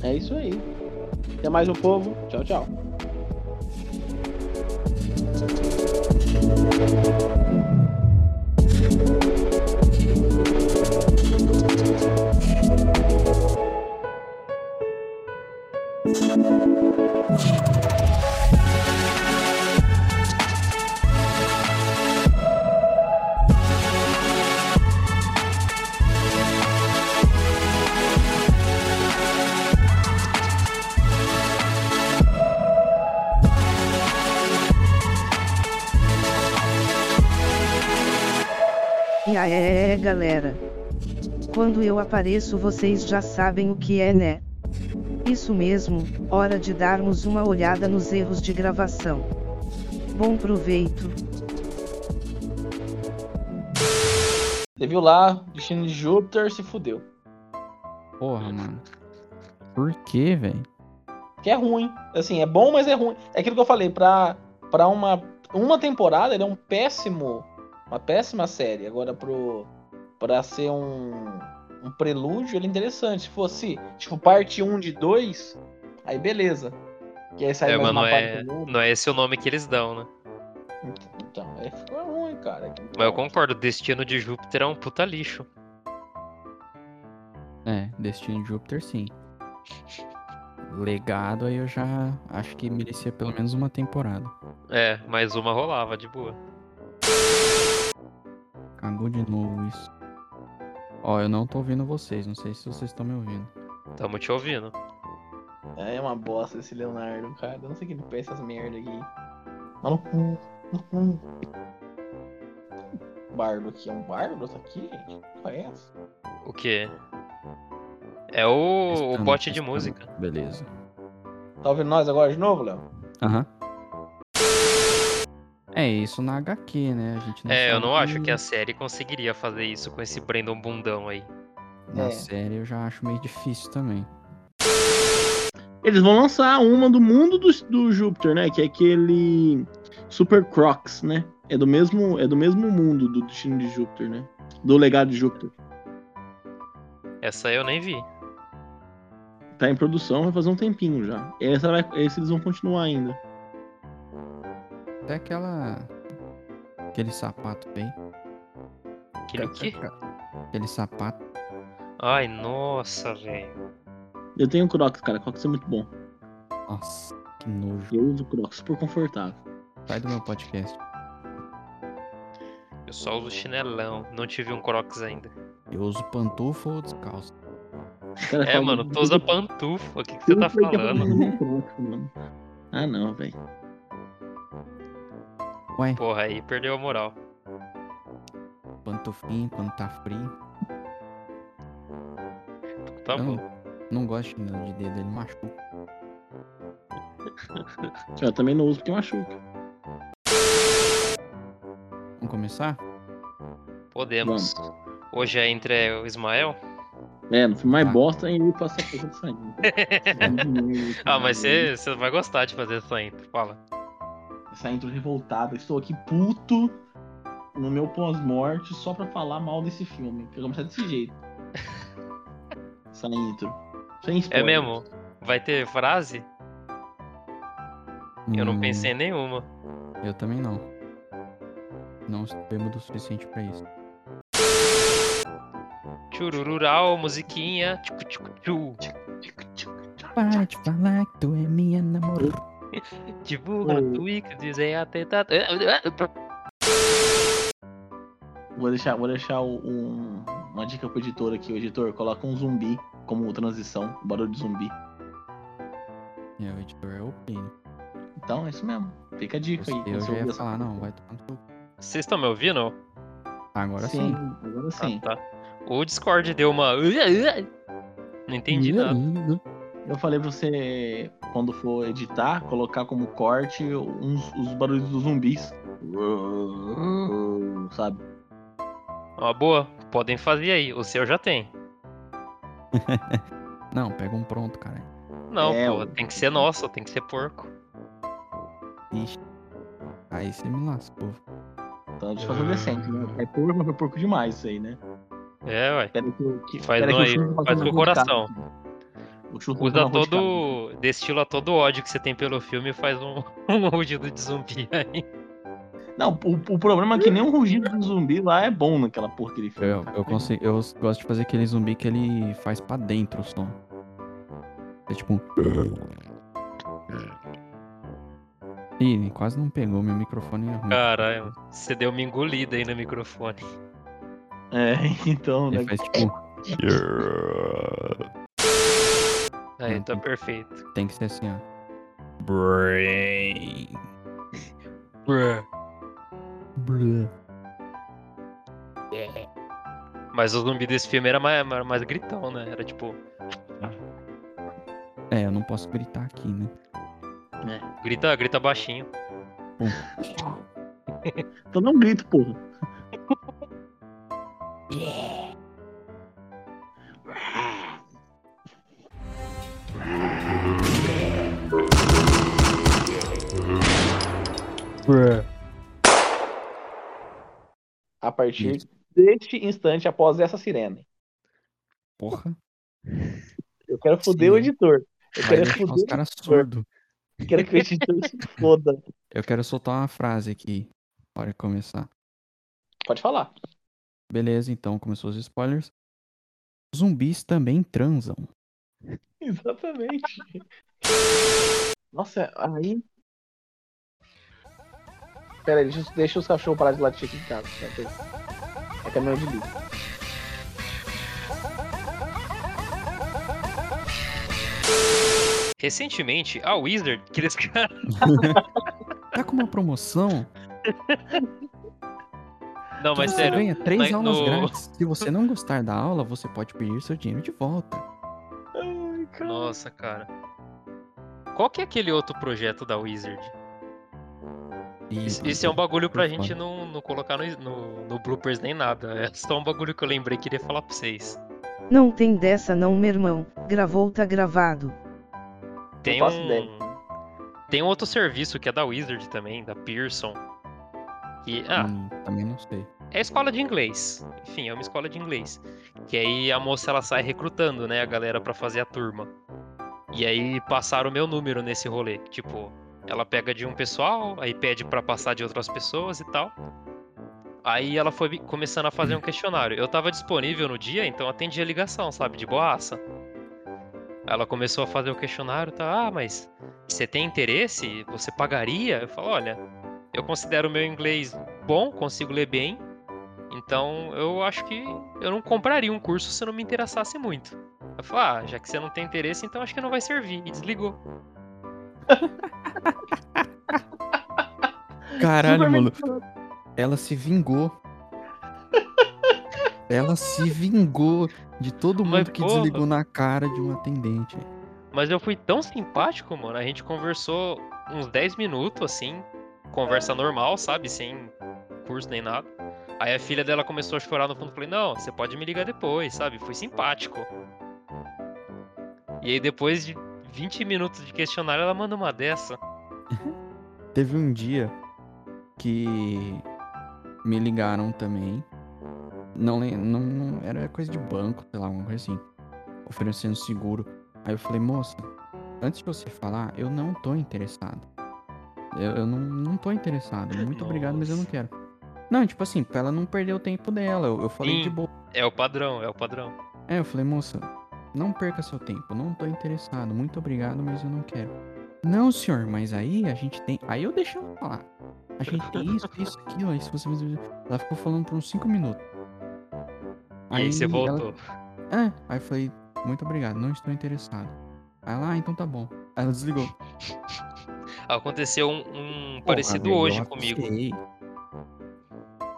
É isso aí. Até mais o povo. Tchau, tchau. Apareço, vocês já sabem o que é, né? Isso mesmo, hora de darmos uma olhada nos erros de gravação. Bom proveito. Você viu lá, destino de Júpiter se fudeu. Porra, mano. Por que, velho? Que é ruim. Assim, é bom, mas é ruim. É aquilo que eu falei, pra, pra uma, uma temporada ele é um péssimo. Uma péssima série. Agora pro. Pra ser um. Um prelúdio, ele é interessante. Se fosse, tipo, parte 1 de 2, aí beleza. Que aí sai É, mais mas uma não parte é, não é esse o nome que eles dão, né? Então, é, ficou ruim, cara. Mas eu concordo, Destino de Júpiter é um puta lixo. É, Destino de Júpiter sim. Legado aí eu já acho que merecia pelo menos uma temporada. É, mais uma rolava, de boa. Cagou de novo isso. Ó, eu não tô ouvindo vocês, não sei se vocês estão me ouvindo. Tamo te ouvindo. É uma bosta esse Leonardo, cara. Eu não sei que ele pensa essas merda aqui. Cu. Bardo aqui. É um bardo isso aqui, gente? Qual é essa? O quê? É o, o Testando, bot de testando. música. Beleza. Tá ouvindo nós agora de novo, Léo? Aham. É isso na HQ, né? A gente não É, eu não acho que a série conseguiria fazer isso com esse Brandon bundão aí. Na É. série eu já acho meio difícil também. Eles vão lançar uma do mundo do, do Júpiter, né? Que é aquele Super Crocs, né? É do mesmo, é do mesmo mundo do destino de Júpiter, né? Do legado de Júpiter. Essa eu nem vi. Tá em produção, vai fazer um tempinho já. Essa vai, esse eles vão continuar ainda. Até aquela. Aquele sapato bem. Aquele o quê? Aquele sapato. Ai, nossa, velho. Eu tenho Crocs, cara. Crocs é muito bom. Nossa, que nojo. Eu uso Crocs, super confortável. Sai do meu podcast. Eu só uso chinelão. Não tive um Crocs ainda. Eu uso pantufa ou descalço. Cara, É, mano, tu usa pantufa. O que, que você tá falando? Crocs, mano. Ah, não, velho. Ué, Porra, aí perdeu a moral. pantufinha quando tá frio. Tá bom. não, não gosto de chinelo de dedo, ele machuca. Eu também não uso porque machuca. Vamos começar? Podemos. Hoje é entre o Ismael. É, no filme mais Tá. bosta é ele passa a coisa de sair. Ah, mas você, você vai gostar de fazer essa intro. Fala. Essa intro revoltada. Estou aqui puto no meu pós-morte só pra falar mal desse filme. Eu vou começar desse jeito. Essa intro. Sem É spoiler. mesmo? Vai ter frase? Eu não Hum, pensei em nenhuma. Eu também não. Não estou bêbado o suficiente pra isso. Chururural, musiquinha. Tchucu, tchucu, tchu. Para de falar que tu é minha namorada. Divulga no. Twitter, dizer atentado. Vou deixar, vou deixar um- uma dica pro editor aqui. O editor coloca um zumbi como transição, barulho de zumbi. É, o editor é o Plínio. Então é isso mesmo. Fica a dica aí. Eu você já ia falar, não, vai tomar no. Vocês estão me ouvindo? Agora sim. sim, agora sim. Ah, tá. O Discord deu uma. Não entendi nada. Eu falei pra você, quando for editar, colocar como corte uns, os barulhos dos zumbis. Sabe? Uma boa. Podem fazer aí. O seu já tem. Não, pega um pronto, cara. Não, É, pô, tem que ser nosso, tem que ser porco. Ixi. Aí você me lascou. Então deixa eu fazer decente, né? É porco, mas foi porco demais isso aí, né? É, ué. Que, que, Faz um aí, faz com o coração. tá Usa carne. todo. Destila todo o ódio que você tem pelo filme e faz um, um rugido de zumbi aí. Não, o, o problema é que nem um rugido de zumbi lá é bom naquela porcaria de filme. Eu, eu, consigo, eu gosto de fazer aquele zumbi que ele faz pra dentro o som. É tipo um. Ih, quase não pegou, meu microfone é ruim. Caralho, você deu uma engolida aí no microfone. É, então, né? Ele faz tipo. Aí, Hum, tá perfeito. Tem que ser assim, ó. Brain. Mas o zumbi desse filme era mais, mais, mais gritão, né? Era tipo, É, eu não posso gritar aqui, né? grita, grita baixinho. Então não grito, porra. A partir Isso. deste instante, após essa sirene. Porra. Eu quero foder o Sim. editor. Eu Vai quero os foder. caras surdos. Eu quero que o editor se foda. Eu quero soltar uma frase aqui. Hora de começar. Pode falar. Beleza, então começou os spoilers. Zumbis também transam. Exatamente. Nossa, aí. Pera aí, deixa, os- deixa os cachorros parar de latir aqui em casa. Aí. É caminhão de lixo. Recentemente, a Wizard, que eles. Tá com uma promoção? Não, mas você sério. ganha três mas aulas no- grátis. Se você não gostar da aula, você pode pedir seu dinheiro de volta. Ai, cara. Nossa, cara. Qual que é aquele outro projeto da Wizard? Isso, isso é um bagulho pra gente não, não colocar no, no, no bloopers nem nada. É só um bagulho que eu lembrei que queria falar pra vocês. Não tem dessa não, meu irmão. Gravou tá gravado. Tem um. Tem um outro serviço que é da Wizard também, da Pearson. Que, ah, Hum, também não sei. é a escola de inglês. Enfim, é uma escola de inglês. Que aí a moça ela sai recrutando, né, a galera pra fazer a turma. E aí passaram o meu número nesse rolê. Tipo, ela pega de um pessoal, aí pede pra passar de outras pessoas e tal. Aí ela foi começando a fazer um questionário. Eu tava disponível no dia, então atendi a ligação, sabe, de boaça. Ela começou a fazer o questionário, tá? Ah, mas você tem interesse? Você pagaria? Eu falo, olha, eu considero o meu inglês bom, consigo ler bem. Então eu acho que eu não compraria um curso se não me interessasse muito. Eu falei, ah, já que você não tem interesse, então acho que não vai servir. E desligou. Caralho, mano. Ela se vingou. Ela se vingou de todo Mas, mundo que porra. desligou na cara de uma atendente. Mas eu fui tão simpático, mano. A gente conversou uns 10 minutos, assim. Conversa normal, sabe? Sem curso nem nada. Aí a filha dela começou a chorar no fundo. Eu falei, não, você pode me ligar depois, sabe? Fui simpático. E aí depois de 20 minutos de questionário, ela manda uma dessa. Teve um dia que me ligaram também. Não, não, não era coisa de banco, sei lá, uma coisa assim. Oferecendo seguro. Aí eu falei, moça, antes de você falar, eu não tô interessado. Eu, eu não, não tô interessado. Muito obrigado, mas eu não Nossa. quero. Não, tipo assim, pra ela não perder o tempo dela. Eu, eu falei Sim. de boa. É o padrão, é o padrão. É, eu falei, moça, não perca seu tempo, não tô interessado, muito obrigado, mas eu não quero. Não, senhor, mas aí a gente tem. Aí eu deixei ela falar. A gente tem isso, isso, aquilo, isso, você. Ela ficou falando por uns 5 minutos. E aí, você ela- voltou. É, aí eu falei, muito obrigado, não estou interessado. Aí ela, ah, então tá bom. Aí ela desligou. Aconteceu um, um Porra, parecido hoje comigo.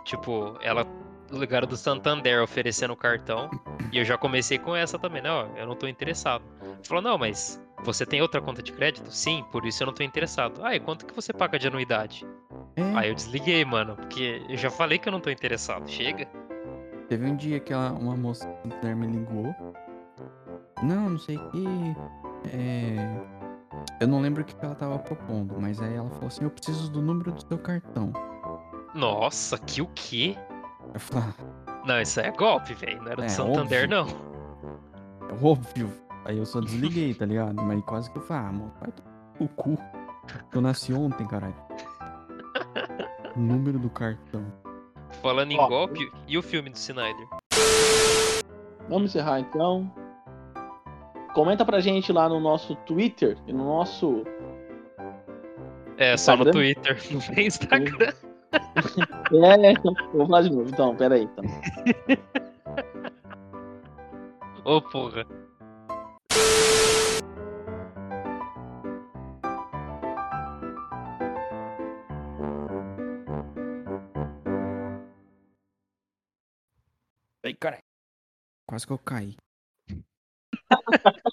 Tipo, ela ligaram do Santander oferecendo o cartão. E eu já comecei com essa também, né? Ó, eu não tô interessado. Falou, não, mas você tem outra conta de crédito? Sim, por isso eu não tô interessado. Ah, e quanto que você paga de anuidade? É, Aí eu desliguei, mano, porque eu já falei que eu não tô interessado. Chega. teve um dia que ela, uma moça do Santander me ligou. Não, não sei o que. É... Eu não lembro o que ela tava propondo, mas aí ela falou assim: eu preciso do número do seu cartão. Nossa, que o quê? Eu Não, isso aí é golpe, velho. Não era do É, Santander, óbvio. não. é óbvio. Aí eu só desliguei, tá ligado? Mas quase que eu falei, ah, mano, vai o cu. Eu nasci ontem, caralho. Número do cartão. Falando em Ó. golpe, e o filme do Snyder? Vamos encerrar então. Comenta pra gente lá no nosso Twitter e no nosso. É, só no Instagram? Twitter, não tem Instagram. É, vou falar de novo. Então, pera aí. Então. Ô, porra. Ai, caralho. Quase que eu caí.